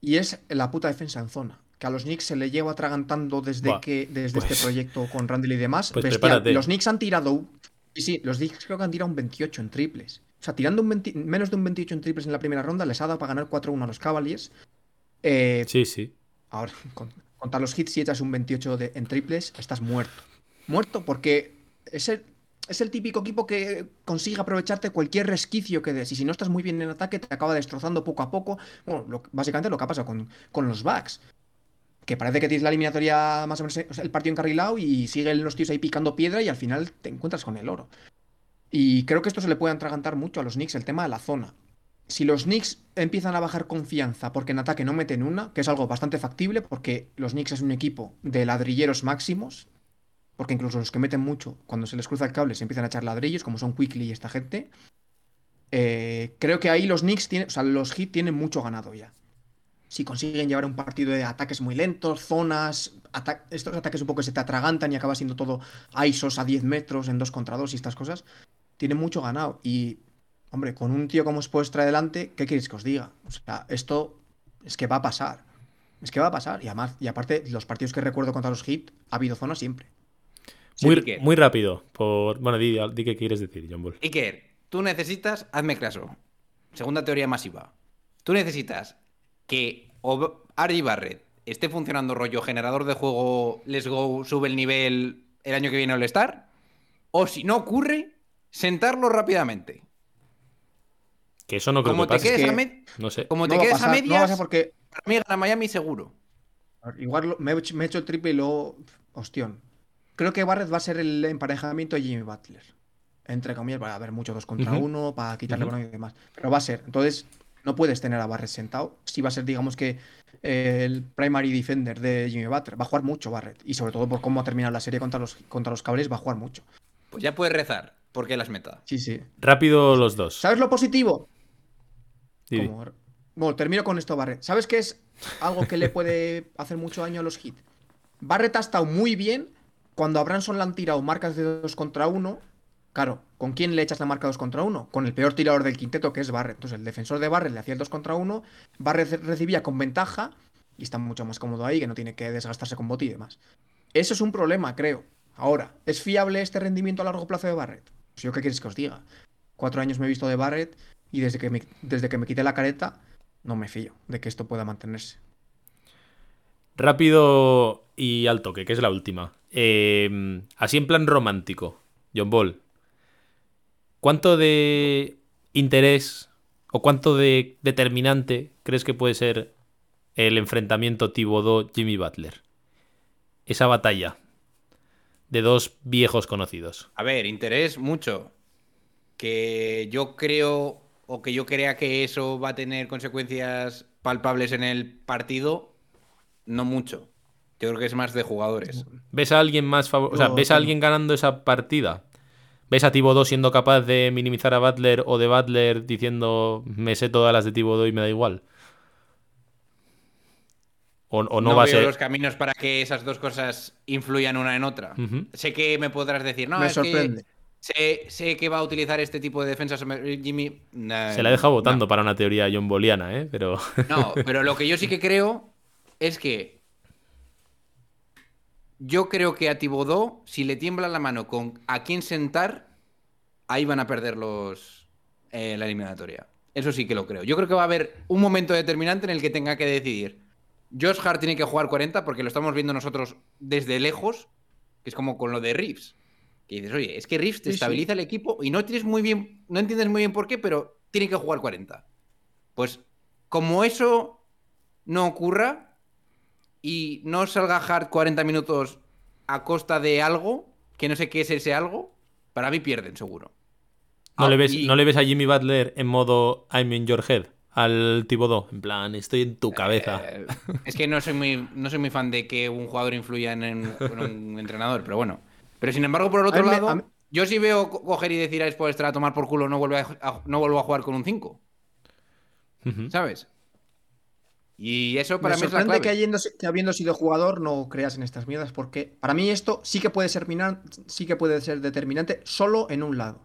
Y es la puta defensa en zona. Que a los Knicks se le lleva atragantando desde Buah, que desde pues- este proyecto con Randall y demás. pues. Los Knicks han tirado. Sí, sí, los Knicks creo que han tirado un 28 en triples. O sea, tirando un 20 menos de un 28 en triples en la primera ronda, les ha dado para ganar 4-1 a los Cavaliers. Eh, Sí, sí. Ahora, con, contar los hits, si echas un 28 de- en triples, estás muerto. Muerto porque ese, es el típico equipo que consigue aprovecharte cualquier resquicio que des. Y si no estás muy bien en ataque, te acaba destrozando poco a poco. Bueno, lo- básicamente lo que ha pasado con, con los backs. Que parece que tienes la eliminatoria más o menos o sea, el partido encarrilado y siguen los tíos ahí picando piedra y al final te encuentras con el oro. Y creo que esto se le puede atragantar mucho a los Knicks, el tema de la zona. Si los Knicks empiezan a bajar confianza porque en ataque no meten una, que es algo bastante factible, porque los Knicks es un equipo de ladrilleros máximos, porque incluso los que meten mucho, cuando se les cruza el cable, se empiezan a echar ladrillos, como son Quickly y esta gente. eh, creo que ahí los Knicks tienen, o sea, los Heat tienen mucho ganado ya. Si consiguen llevar un partido de ataques muy lentos, zonas, estos ataques un poco que se te atragantan y acaba siendo todo ISOs a 10 metros en 2 contra 2 y estas cosas, tienen mucho ganado. Y, hombre, con un tío como Spoelstra delante, ¿qué queréis que os diga? O sea, esto es que va a pasar. Es que va a pasar. Y además, y aparte, los partidos que recuerdo contra los Heat, ha habido zonas siempre. Sí, Muy, Iker. muy rápido. Por... Bueno, di, di qué quieres decir, John Ball. Iker, tú necesitas, hazme caso. Segunda teoría masiva. Tú necesitas que o Argy Barrett esté funcionando rollo generador de juego, let's go, sube el nivel el año que viene al Star. O si no ocurre, sentarlo rápidamente. Que eso no creo Como que te pase. quedes que- a No sé. como te No quedes a pasar, medias, porque para mí gana Miami seguro. Igual me, he hecho- el triple y luego. Hostión. Creo que Barrett va a ser el emparejamiento de Jimmy Butler. Entre comillas, va a haber mucho dos contra uno para quitarle Ujú. balón y demás. Pero va a ser. Entonces, no puedes tener a Barrett sentado. Si va a ser, digamos que, eh, el primary defender de Jimmy Butler. Va a jugar mucho Barrett. Y sobre todo por cómo ha terminado la serie contra los, contra los cables, va a jugar mucho. Pues ya puedes rezar, porque las meta. Sí, sí. Rápido los dos. ¿Sabes lo positivo? Como- Bueno, termino con esto, Barrett. ¿Sabes qué es algo que le puede [laughs] hacer mucho daño a los hits? Barrett ha estado muy bien cuando a Branson le han tirado marcas de 2 contra 1. Claro, ¿con quién le echas la marca 2 contra 1? Con el peor tirador del quinteto, que es Barrett. Entonces, el defensor de Barrett le hacía el 2 contra 1. Barrett recibía con ventaja y está mucho más cómodo ahí, que no tiene que desgastarse con boti y demás. Eso es un problema, creo. Ahora, ¿es fiable este rendimiento a largo plazo de Barrett? Pues yo qué quieres que os diga. Cuatro años me he visto de Barrett y desde que me, desde que me quité la careta no me fío de que esto pueda mantenerse. Rápido y al toque, que es la última. Eh, así en plan romántico, John Ball. ¿Cuánto de interés o cuánto de determinante crees que puede ser el enfrentamiento Thibodeau-Jimmy Butler? Esa batalla de dos viejos conocidos. A ver, interés mucho. Que yo creo o que yo crea que eso va a tener consecuencias palpables en el partido, no mucho. Yo creo que es más de jugadores. ¿Ves a alguien más favor- O sea, ¿ves a alguien ganando esa partida? ¿Ves a Thibodeau siendo capaz de minimizar a Butler o de Butler diciendo me sé todas las de Thibodeau y me da igual? O, o no, no va a veo ser. los caminos para que esas dos cosas influyan una en otra. Sé que me podrás decir, no, me es sorprende. que sé, sé que va a utilizar este tipo de defensas Jimmy. Nah, Se la deja votando no. para una teoría John Boliana, ¿eh? Pero. No, pero lo que yo sí que creo es que yo creo que a Tibodó, si le tiembla la mano con a quién sentar, ahí van a perder los eh, la eliminatoria. Eso sí que lo creo. Yo creo que va a haber un momento determinante en el que tenga que decidir. Josh Hart tiene que jugar 40 porque lo estamos viendo nosotros desde lejos, que es como con lo de Reeves. Que dices, oye, es que Reeves te Sí, sí. estabiliza el equipo y no tienes muy bien, no entiendes muy bien por qué, pero tiene que jugar 40. Pues como eso no ocurra y no salga Hart 40 minutos a costa de algo, que no sé qué es ese algo, para mí pierden seguro. ¿No, Ah, le ves, y- ¿No le ves a Jimmy Butler en modo I'm in your head? Al Thibodeau. En plan, estoy en tu cabeza. Eh, es que no soy muy, no soy muy fan de que un jugador influya en, en- en un entrenador, pero bueno. Pero sin embargo, por el otro A mí me- lado, yo sí veo co- coger y decir a Spoelstra a tomar por culo, no vuelve a, a- no vuelvo a jugar con un 5, Ujú. ¿sabes? Y eso para me mí es la clave. que, habiendo, que habiendo sido jugador no creas en estas mierdas, porque para mí esto sí que puede ser, sí que puede ser determinante solo en un lado.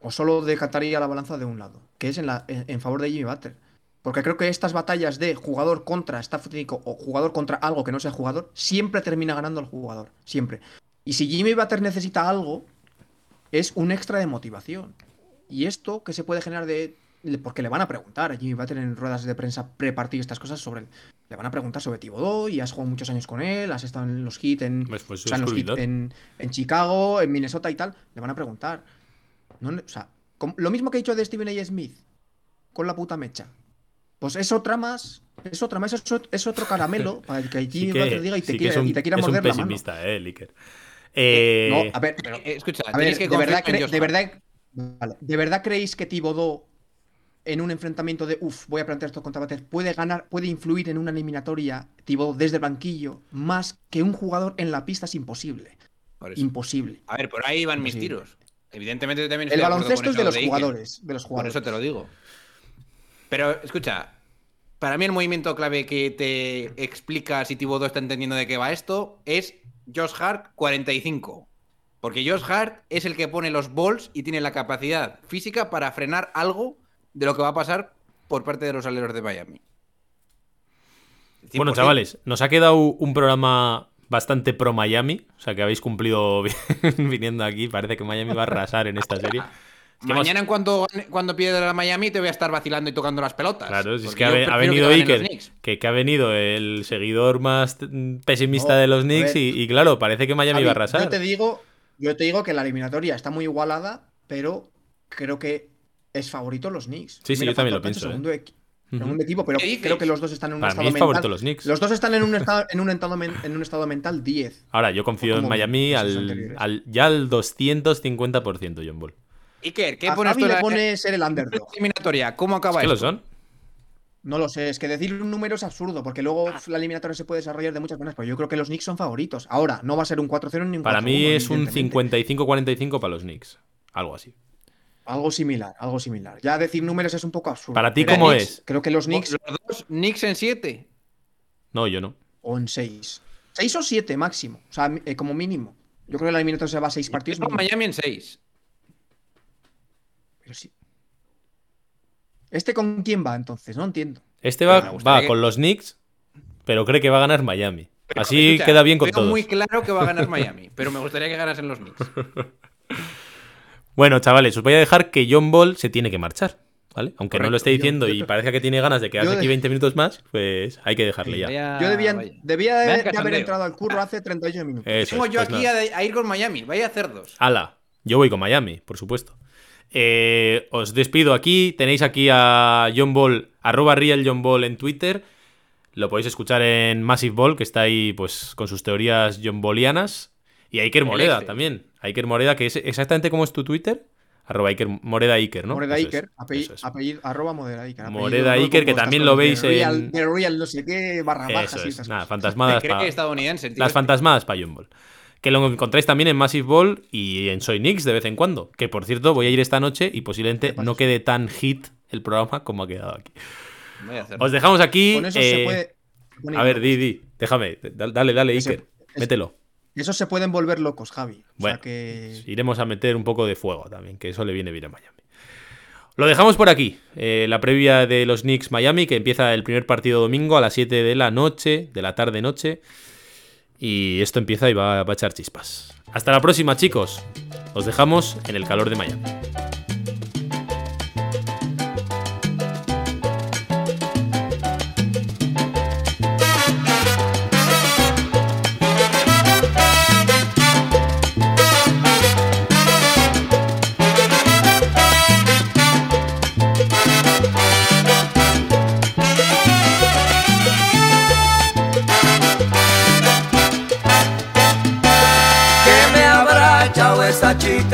O solo decantaría la balanza de un lado, que es en, la, en, en favor de Jimmy Butler. Porque creo que estas batallas de jugador contra staff técnico o jugador contra algo que no sea jugador, siempre termina ganando el jugador. Siempre. Y si Jimmy Butler necesita algo, es un extra de motivación. Y esto que se puede generar de porque le van a preguntar. Jimmy Butler en ruedas de prensa pre-partido estas cosas sobre. él. Le van a preguntar sobre Thibodeau y has jugado muchos años con él, has estado en los Heat en, Pues, o sea, en, los Heat descubridor. en, en Chicago, en Minnesota y tal. Le van a preguntar. No le- o sea, com- lo mismo que he dicho de Stephen A. Smith con la puta mecha. Pues es otra más. Es otra más, es otro, es otro caramelo [laughs] para que Sí Jimmy que, Butler diga y te, sí quiera, un, y te quiera es un morder la mano. pesimista, eh, Liker. Eh, No, a ver, pero- Eh, escucha, a ver, tenéis que de verdad, cre- de, verdad, vale, ¿de verdad creéis que Thibodeau en un enfrentamiento de uff, voy a plantear esto contra Bater, puede ganar, puede influir en una eliminatoria Thibodeau desde el banquillo más que un jugador en la pista es imposible. Imposible. A ver, por ahí van mis tiros. Evidentemente yo también El baloncesto es de los jugadores, de los Por jugadores. eso te lo digo. Pero escucha, para mí el movimiento clave que te explica si Thibodeau está entendiendo de qué va esto es Josh Hart 45. Porque Josh Hart es el que pone los balls y tiene la capacidad física para frenar algo de lo que va a pasar por parte de los aleros de Miami. Bueno, 100%. chavales, nos ha quedado un programa bastante pro Miami. O sea, que habéis cumplido [laughs] bien viniendo aquí. Parece que Miami va a arrasar en esta serie. Es que hemos- Mañana en cuanto, cuando pierda la Miami te voy a estar vacilando y tocando las pelotas. Claro, si es que ha, venido que Iker, que, que ha venido el seguidor más pesimista No, de los Knicks y, y claro, parece que Miami Javi, va a arrasar. Yo te digo, yo te digo que la eliminatoria está muy igualada, pero creo que es favorito los Knicks. Sí, sí, yo también lo pienso, Ujú. segundo equipo, pero creo que los dos están en un Para estado mí es mental. favorito los Knicks. Los dos están en un [laughs] estado, en un estado, men- en un estado mental 10. Ahora, yo confío en Miami al, al- ya al 250% John Ball. Iker, ¿qué pones en le pone ser el underdog. [laughs] eliminatoria? ¿Cómo Es acaba que lo esto? son. No lo sé, es que decir un número es absurdo, porque luego Ah. la eliminatoria se puede desarrollar de muchas maneras, pero yo creo que los Knicks son favoritos. Ahora, no va a ser un 4-0 ni un 4-1. Para mí es un evidentemente. 55-45 para los Knicks. Algo así. Algo similar, algo similar. Ya decir números es un poco absurdo. Para ti, ¿cómo Knicks, es? Creo que los Knicks Los dos, Knicks en 7. No, yo no. o en 6. 6 o 7 máximo, o sea, eh, como mínimo. Yo creo que la eliminatoria se va a 6 partidos. mínimo. Miami en 6. Pero sí. ¿Este con quién va entonces? No entiendo. Este va, va que- con los Knicks, pero cree que va a ganar Miami. Así queda bien con Veo todos. muy claro que va a ganar Miami, pero me gustaría que ganasen los Knicks. [laughs] Bueno, chavales, os voy a dejar que John Ball se tiene que marchar. ¿Vale? Aunque no lo esté yo- diciendo yo y parezca que tiene ganas de quedarse yo aquí de- 20 minutos más, pues hay que dejarle ya. Vaya- Yo debía, de, haber entrado al curro hace 38 minutos. Eso Tengo es, yo pues aquí nada. a, a ir con Miami. Vaya cerdos. Ala, yo voy con Miami, por supuesto. Eh, os despido aquí. Tenéis aquí a John Ball, arroba real John Ball en Twitter. Lo podéis escuchar en Massive Ball, que está ahí pues con sus teorías John Ballianas. Y a Iker Excel. también. Iker Moreda, que es exactamente como es tu Twitter. Arroba Iker, Moreda Iker, ¿no? Moreda es, Iker, apellido, eso es. apellido- arroba Moreda Iker. apellido Moreda Iker, que también lo cosas de veis real, en- De Real no sé qué, barra bajas Eso y es. estas Nada, cosas. fantasmadas Cree pa- que estadounidense, tío. Las fantasmadas para John Ball. Que lo encontráis también en Massive Ball y en Soy Knicks de vez en cuando. Que por cierto, voy a ir esta noche y posiblemente no quede tan hit el programa como ha quedado aquí. Os dejamos aquí. Con eso eh, se puede. se pueden A ver, di, di. Déjame. da- Dale, dale, Ese- Iker. Mételo. Esos se pueden volver locos, Javi. O Bueno, sea que. Iremos a meter un poco de fuego también, que eso le viene bien a Miami. Lo dejamos por aquí. eh, la previa de los Knicks Miami, que empieza el primer partido domingo a las 7 de la noche, de la tarde-noche. Y esto empieza y va, va a echar chispas. Hasta la próxima, chicos. Os dejamos en el calor de Miami.